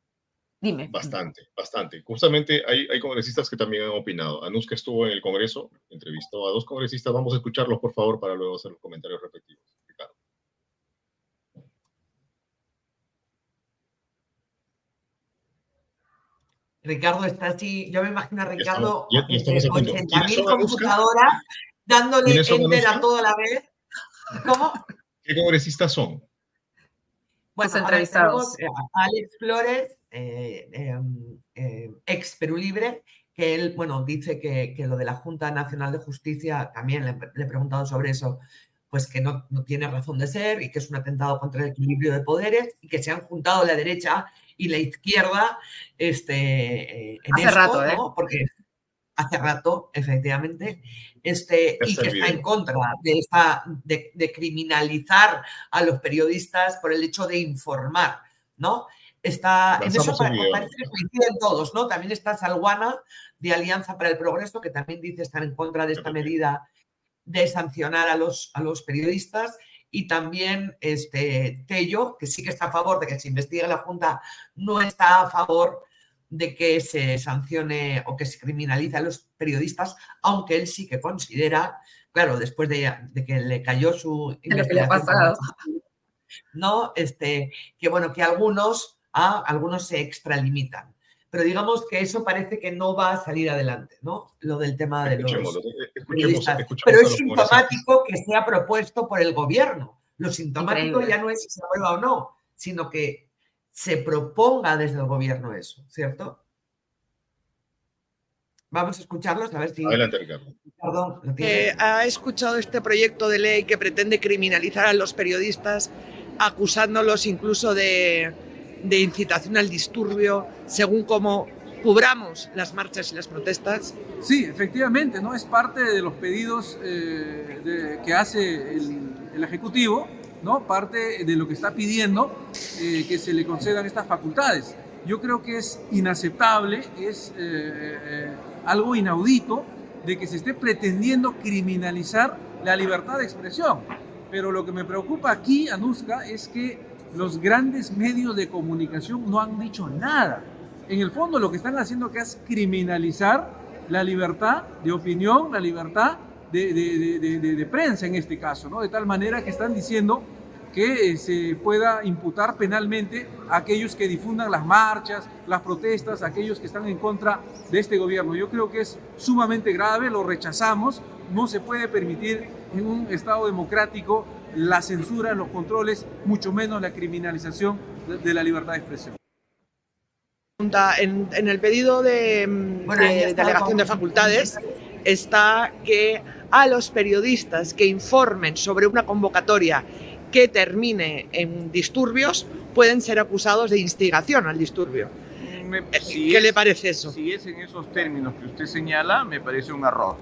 Dime. Bastante, bastante. Justamente hay, hay congresistas que también han opinado. Anuska estuvo en el Congreso, entrevistó a dos congresistas. Vamos a escucharlos, por favor, para luego hacer los comentarios respectivos. Ricardo. Ricardo está así, yo me imagino a Ricardo con 80.000 computadoras dándole enter a toda la vez. ¿Cómo? ¿Qué congresistas son? Bueno, entrevistados. Alex Flores, eh, eh, ex Perú Libre, que él, bueno, dice que, lo de la Junta Nacional de Justicia, también le, he preguntado sobre eso, pues que no, tiene razón de ser y que es un atentado contra el equilibrio de poderes y que se han juntado la derecha y la izquierda este, en hace rato, ¿eh? Porque hace rato, efectivamente, este, y que está en contra de, esta, de, criminalizar a los periodistas por el hecho de informar, ¿no? Está, en eso parece que coinciden todos, ¿no? También está Salguana de Alianza para el Progreso, que también dice estar en contra de esta medida de sancionar a los, a los periodistas. Y también este, Tello, que sí que está a favor de que se investigue la Junta, no está a favor de que se sancione o que se criminalice a los periodistas, aunque él sí que considera, claro, después de, de que le cayó su investigación, <laughs> no, este, que bueno, que algunos a algunos se extralimitan. Pero digamos que eso parece que no va a salir adelante, ¿no? Lo del tema de los periodistas. Pero es sintomático que sea propuesto por el gobierno. Lo sintomático ya no es si se aprueba o no, sino que se proponga desde el gobierno eso, ¿cierto? Vamos a escucharlos, a ver si. Adelante, Ricardo. Eh, ha escuchado este proyecto de ley que pretende criminalizar a los periodistas, acusándolos incluso de, de incitación al disturbio, según cómo cubramos las marchas y las protestas? Sí, efectivamente, ¿no? Es parte de los pedidos eh, que hace el, Ejecutivo, ¿no? Parte de lo que está pidiendo eh, que se le concedan estas facultades. Yo creo que es inaceptable, es eh, algo inaudito de que se esté pretendiendo criminalizar la libertad de expresión. Pero lo que me preocupa aquí, Anuska, es que los grandes medios de comunicación no han dicho nada. En el fondo lo que están haciendo es criminalizar la libertad de opinión, la libertad de, prensa en este caso, ¿no? De tal manera que están diciendo que eh, se pueda imputar penalmente a aquellos que difundan las marchas, las protestas, aquellos que están en contra de este gobierno. Yo creo que es sumamente grave, lo rechazamos, no se puede permitir en un Estado democrático la censura, los controles, mucho menos la criminalización de, la libertad de expresión. En, el pedido de, de delegación de facultades está que a los periodistas que informen sobre una convocatoria que termine en disturbios pueden ser acusados de instigación al disturbio. ¿Qué le parece eso? Si es en esos términos que usted señala, me parece un error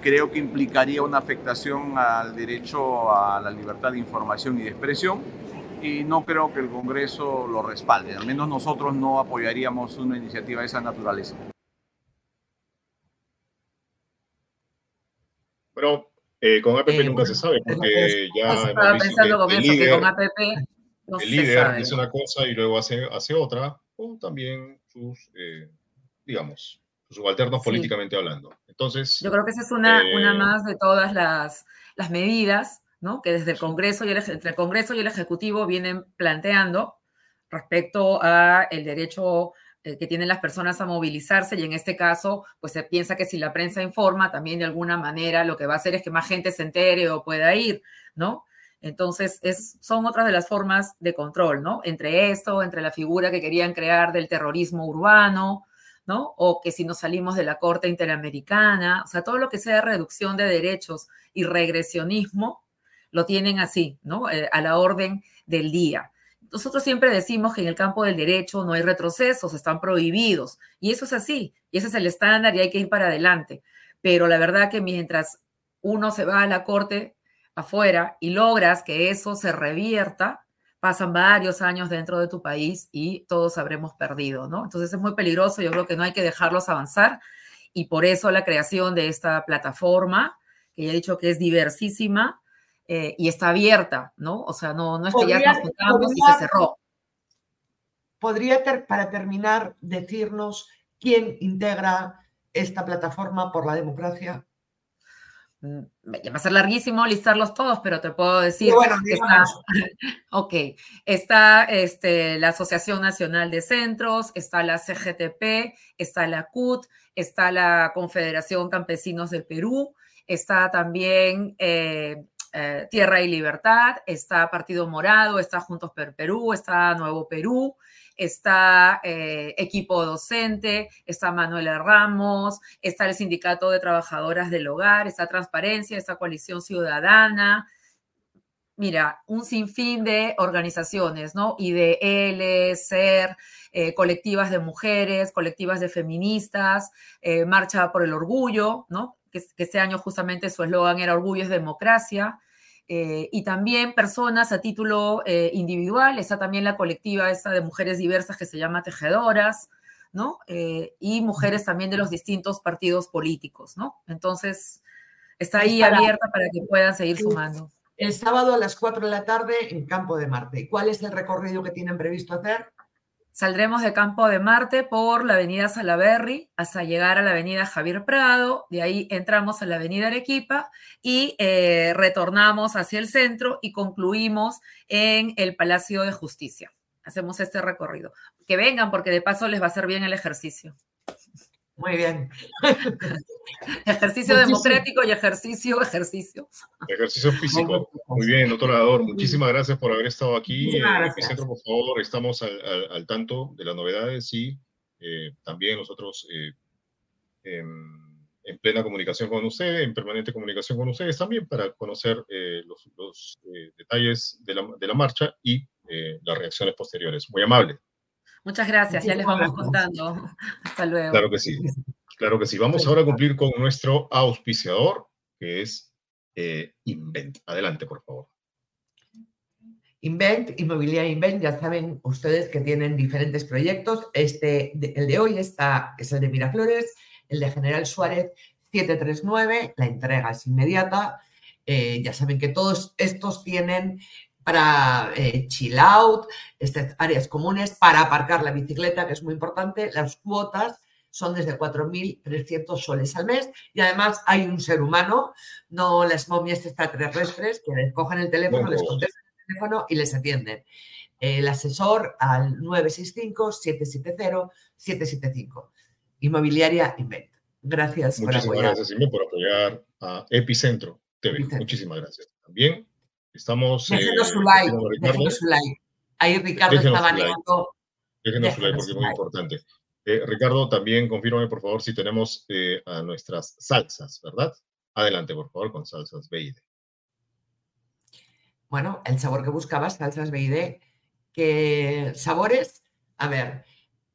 creo que implicaría una afectación al derecho a la libertad de información y de expresión y no creo que el Congreso lo respalde. Al menos nosotros no apoyaríamos una iniciativa de esa naturaleza. Bueno, eh, con APP nunca se sabe, porque ya... Estaba pensando con eso, que con APP no el líder dice una cosa y luego hace, hace otra, o también sus, eh, digamos, subalternos políticamente hablando. Entonces. Yo creo que esa es una, una eh, más de todas las, las medidas ¿no? que desde el Congreso y el, entre el Congreso y el Ejecutivo vienen planteando respecto a el derecho eh, que tienen las personas a movilizarse y en este caso, pues se piensa que si la prensa informa, también de alguna manera lo que va a hacer es que más gente se entere o pueda ir, ¿no? Entonces, es, son otras de las formas de control, ¿no? Entre esto, entre la figura que querían crear del terrorismo urbano, ¿no? O que si nos salimos de la Corte Interamericana, o sea, todo lo que sea reducción de derechos y regresionismo, lo tienen así, ¿no? Eh, a la orden del día. Nosotros siempre decimos que en el campo del derecho no hay retrocesos, están prohibidos. Y eso es así, y ese es el estándar y hay que ir para adelante. Pero la verdad que mientras uno se va a la corte afuera y logras que eso se revierta, pasan varios años dentro de tu país y todos habremos perdido, ¿no? Entonces es muy peligroso, yo creo que no hay que dejarlos avanzar y por eso la creación de esta plataforma, que ya he dicho que es diversísima eh, y está abierta, ¿no? O sea, no, no es que ya nos juntamos y se cerró. ¿Podría, para terminar, decirnos quién integra esta plataforma por la democracia? Mm, va a ser larguísimo listarlos todos, pero te puedo decir que está, <laughs> ok, está este, la Asociación Nacional de Centros, está la CGTP, está la CUT, está la Confederación Campesinos del Perú, está también eh, eh, Tierra y Libertad, está Partido Morado, está Juntos per Perú, está Nuevo Perú, está eh, equipo docente, está Manuela Ramos, está el Sindicato de Trabajadoras del Hogar, está Transparencia, está Coalición Ciudadana. Mira, un sinfín de organizaciones, ¿no? IDL, SER, eh, colectivas de mujeres, colectivas de feministas, eh, Marcha por el Orgullo, ¿no? Que, que este año justamente su eslogan era Orgullo es democracia. Eh, y también personas a título eh, individual, está también la colectiva esa de mujeres diversas que se llama Tejedoras, ¿no? Eh, y mujeres también de los distintos partidos políticos, ¿no? Entonces, está ahí abierta para que puedan seguir sumando. El sábado a las 4 de la tarde en Campo de Marte. ¿Cuál es el recorrido que tienen previsto hacer? Saldremos de Campo de Marte por la avenida Salaberry hasta llegar a la avenida Javier Prado, de ahí entramos a la avenida Arequipa y eh, retornamos hacia el centro y concluimos en el Palacio de Justicia. Hacemos este recorrido. Que vengan porque de paso les va a hacer bien el ejercicio. Muy bien. ejercicio democrático y ejercicio, ejercicio. Ejercicio físico. Muy bien, doctor Ador. Muchísimas gracias por haber estado aquí. En el Epicentro, por favor, estamos al, tanto de las novedades y eh, también nosotros eh, en, plena comunicación con ustedes, en permanente comunicación con ustedes también para conocer eh, los, detalles de la, de la, marcha y las reacciones posteriores. Muy amable. Muchas gracias, ya les vamos contando. Hasta luego. Claro que sí, claro que sí. Vamos ahora a cumplir con nuestro auspiciador, que es eh, Invent. Adelante, por favor. Invent, Inmobiliaria Invent, ya saben ustedes que tienen diferentes proyectos. Este, el de hoy está, es el de Miraflores, el de General Suárez 739, la entrega es inmediata. Eh, ya saben que todos estos tienen para eh, chill out, estas áreas comunes, para aparcar la bicicleta, que es muy importante. Las cuotas son desde 4.300 soles al mes y además hay un ser humano, no las momias extraterrestres, que les cogen el teléfono, les contestan el teléfono y les atienden. El asesor al 965-770-775. Inmobiliaria Invent. Gracias Muchísimas por apoyar. gracias, por apoyar a Epicentro TV. Muchísimas gracias. También Estamos. Déjenos eh, su like. Déjenos su like. Ahí Ricardo estaba animando. Déjenos su like porque es muy importante. Eh, Ricardo, también confírmame, por favor, si tenemos eh, a nuestras salsas, ¿verdad? Adelante, por favor, con salsas BID. Bueno, el sabor que buscabas, salsas BID. ¿Qué sabores? A ver,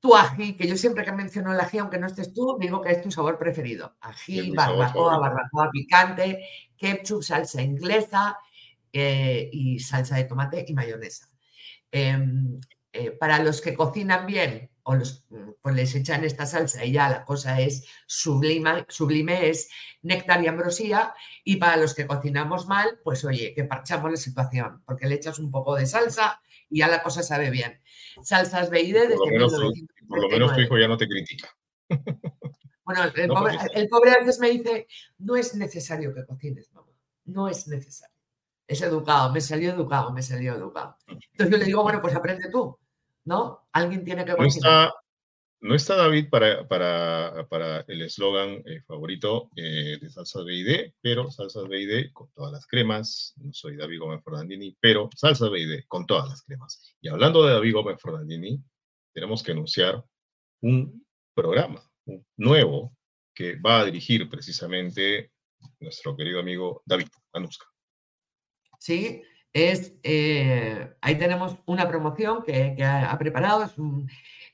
tu ají, que yo siempre que menciono el ají, aunque no estés tú, digo que es tu sabor preferido. Ají, barbacoa, barbacoa picante, ketchup, salsa inglesa, eh, y salsa de tomate y mayonesa. Em, eh, para los que cocinan bien, o los, pues les echan esta salsa y ya la cosa es sublime, sublime, es néctar y ambrosía. Y para los que cocinamos mal, pues oye, que parchamos la situación, porque le echas un poco de salsa y ya la cosa sabe bien. Salsas BID desde por lo menos, Por lo menos tu hijo ya no te critica. <laughs> Bueno, el, pobre, el pobre a veces me dice, no es necesario que cocines, mamá, no es necesario es educado, me salió educado, me salió educado. Entonces yo le digo, bueno, pues aprende tú, ¿no? Alguien tiene que... No está, no está David para, para, para el eslogan eh, favorito eh, de Salsas BID, pero Salsas BID con todas las cremas. No soy David Gómez Fernandini, pero Salsas BID con todas las cremas. Y hablando de David Gómez Fernandini, tenemos que anunciar un programa nuevo que va a dirigir precisamente nuestro querido amigo David Anuska. Sí, es, eh, ahí tenemos una promoción que, ha, preparado,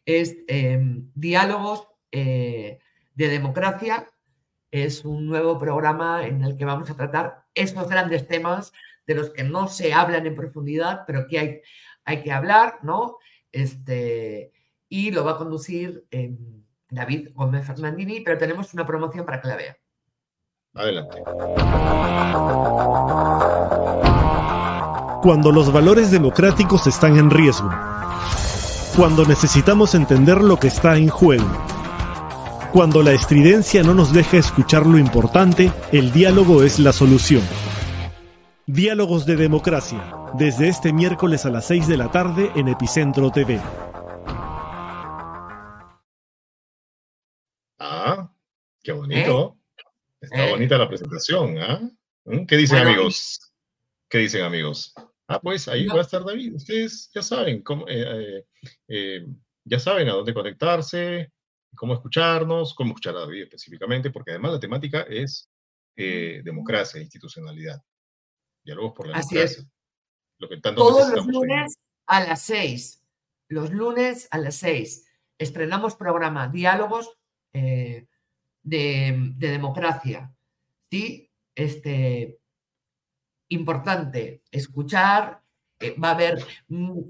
es, em, Diálogos eh, de Democracia, es un nuevo programa en el que vamos a tratar estos grandes temas de los que no se hablan en profundidad, pero que hay, hay que hablar, ¿no? Este, y lo va a conducir em, David Gómez Fernandini, pero tenemos una promoción para que la vea. Adelante. Cuando los valores democráticos están en riesgo. Cuando necesitamos entender lo que está en juego. Cuando la estridencia no nos deja escuchar lo importante, el diálogo es la solución. Diálogos de Democracia, desde este miércoles a las 6 de la tarde en Epicentro TV. Ah, qué bonito. ¿Eh? Está ¿Eh? bonita la presentación, ¿ah? ¿Mm? ¿Qué dicen amigos? ¿Qué dicen amigos? Ah, pues ahí va a estar David. Ustedes ya saben cómo, eh, ya saben a dónde conectarse, cómo escucharnos, cómo escuchar a David específicamente, porque además la temática es democracia e institucionalidad. Diálogos por la Así Es. Lo que tanto Todos los lunes a las seis. Los lunes a las seis. Estrenamos programa Diálogos eh, de, democracia. Sí, este, importante escuchar, eh, va a haber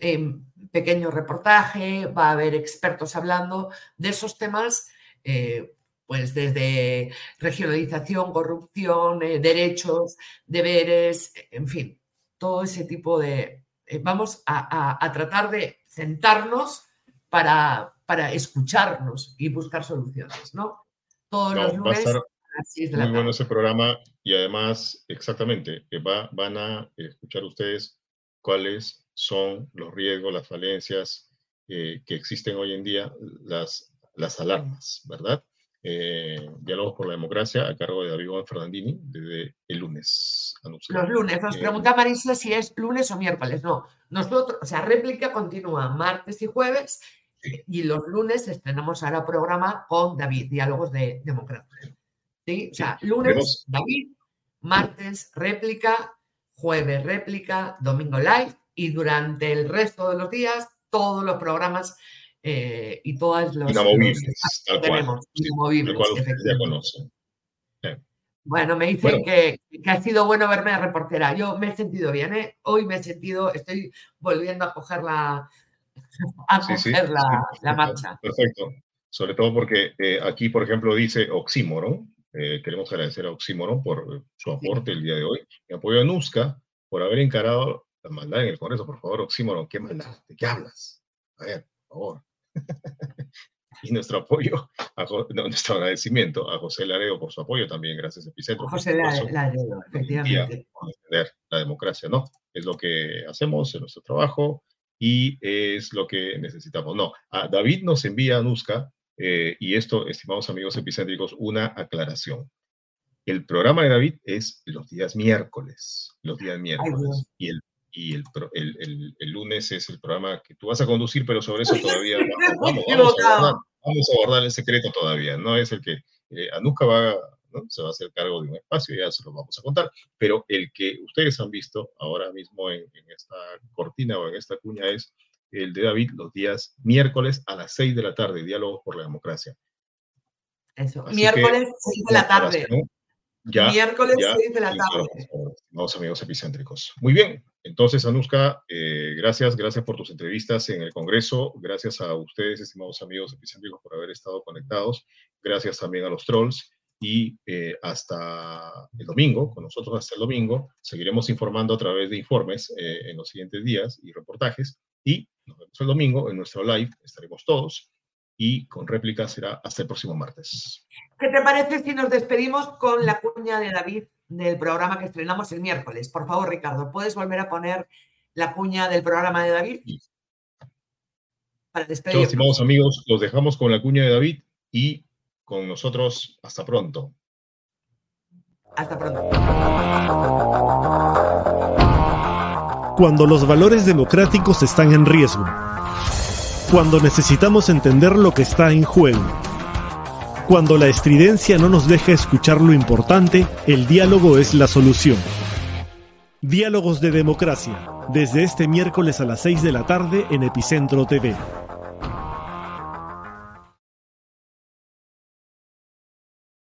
em, pequeño reportaje, va a haber expertos hablando de esos temas, eh, pues desde regionalización, corrupción, derechos, deberes, en fin, todo ese tipo de... vamos a tratar de sentarnos para, para escucharnos y buscar soluciones, ¿no? Todos los lunes va a estar muy bueno ese programa y además, exactamente, va, van a escuchar ustedes cuáles son los riesgos, las falencias eh, que existen hoy en día, las, las alarmas, ¿verdad? Eh, Diálogos por la Democracia a cargo de David Juan Fernandini desde el lunes. Los lunes. Nos eh, pregunta Marisa si es lunes o miércoles. No, nosotros, o sea, réplica continúa martes y jueves y los lunes estrenamos ahora programa con David, Diálogos de Democracia. ¿Sí? O sea, lunes David, martes réplica, jueves réplica, domingo live y durante el resto de los días todos los programas eh, y todas los, inamovibles, tal tenemos, inamovibles, ya conocen. Bueno, me dicen que, que, ha sido bueno verme de reportera. Yo me he sentido bien, ¿eh? Hoy me he sentido, estoy volviendo a coger la, a coger la, marcha. Perfecto. Sobre todo porque eh, aquí, por ejemplo, dice Oxímoron. Eh, queremos agradecer a Oxímoron por su aporte el día de hoy. Y apoyo a Nusca por haber encarado la maldad en el Congreso. Por favor, Oxímoron, ¿qué maldad? ¿De qué hablas? A ver, por favor. <laughs> y nuestro apoyo, a, nuestro agradecimiento a José Laredo por su apoyo también, gracias Epicentro. José Laredo, efectivamente. Defender la democracia, ¿no? Es lo que hacemos en nuestro trabajo y es lo que necesitamos. No, a David nos envía a Nusca, eh, y esto, estimados amigos epicéntricos, una aclaración. El programa de David es los días miércoles, los días miércoles, y el y el, el, el, lunes es el programa que tú vas a conducir, pero sobre eso todavía <laughs> vamos, vamos, a abordar, vamos, a abordar, el secreto todavía, no es el que eh, Anuska va se va a hacer cargo de un espacio, ya se lo vamos a contar, pero el que ustedes han visto ahora mismo en, esta cortina o en esta cuña es el de David los días miércoles a las 6 de la tarde, Diálogos por la Democracia. Eso, miércoles 6 de la tarde. miércoles 6 de la tarde. Estimados amigos epicéntricos. Muy bien, entonces, Anuska, eh, gracias, gracias por tus entrevistas en el Congreso, gracias a ustedes, estimados amigos epicéntricos, por haber estado conectados, gracias también a los trolls y eh, hasta el domingo, con nosotros hasta el domingo, seguiremos informando a través de informes eh, en los siguientes días y reportajes y nos vemos el domingo en nuestro live, estaremos todos y con réplica será hasta el próximo martes. ¿Qué te parece si nos despedimos con la cuña de David del programa que estrenamos el miércoles? Por favor, Ricardo, ¿puedes volver a poner la cuña del programa de David? Para despedirnos. estimados amigos, los dejamos con la cuña de David y con nosotros. Hasta pronto. Hasta pronto. Cuando los valores democráticos están en riesgo. Cuando necesitamos entender lo que está en juego Cuando la estridencia no nos deja escuchar lo importante, el diálogo es la solución. Diálogos de Democracia, desde este miércoles a las 6 de la tarde en Epicentro TV.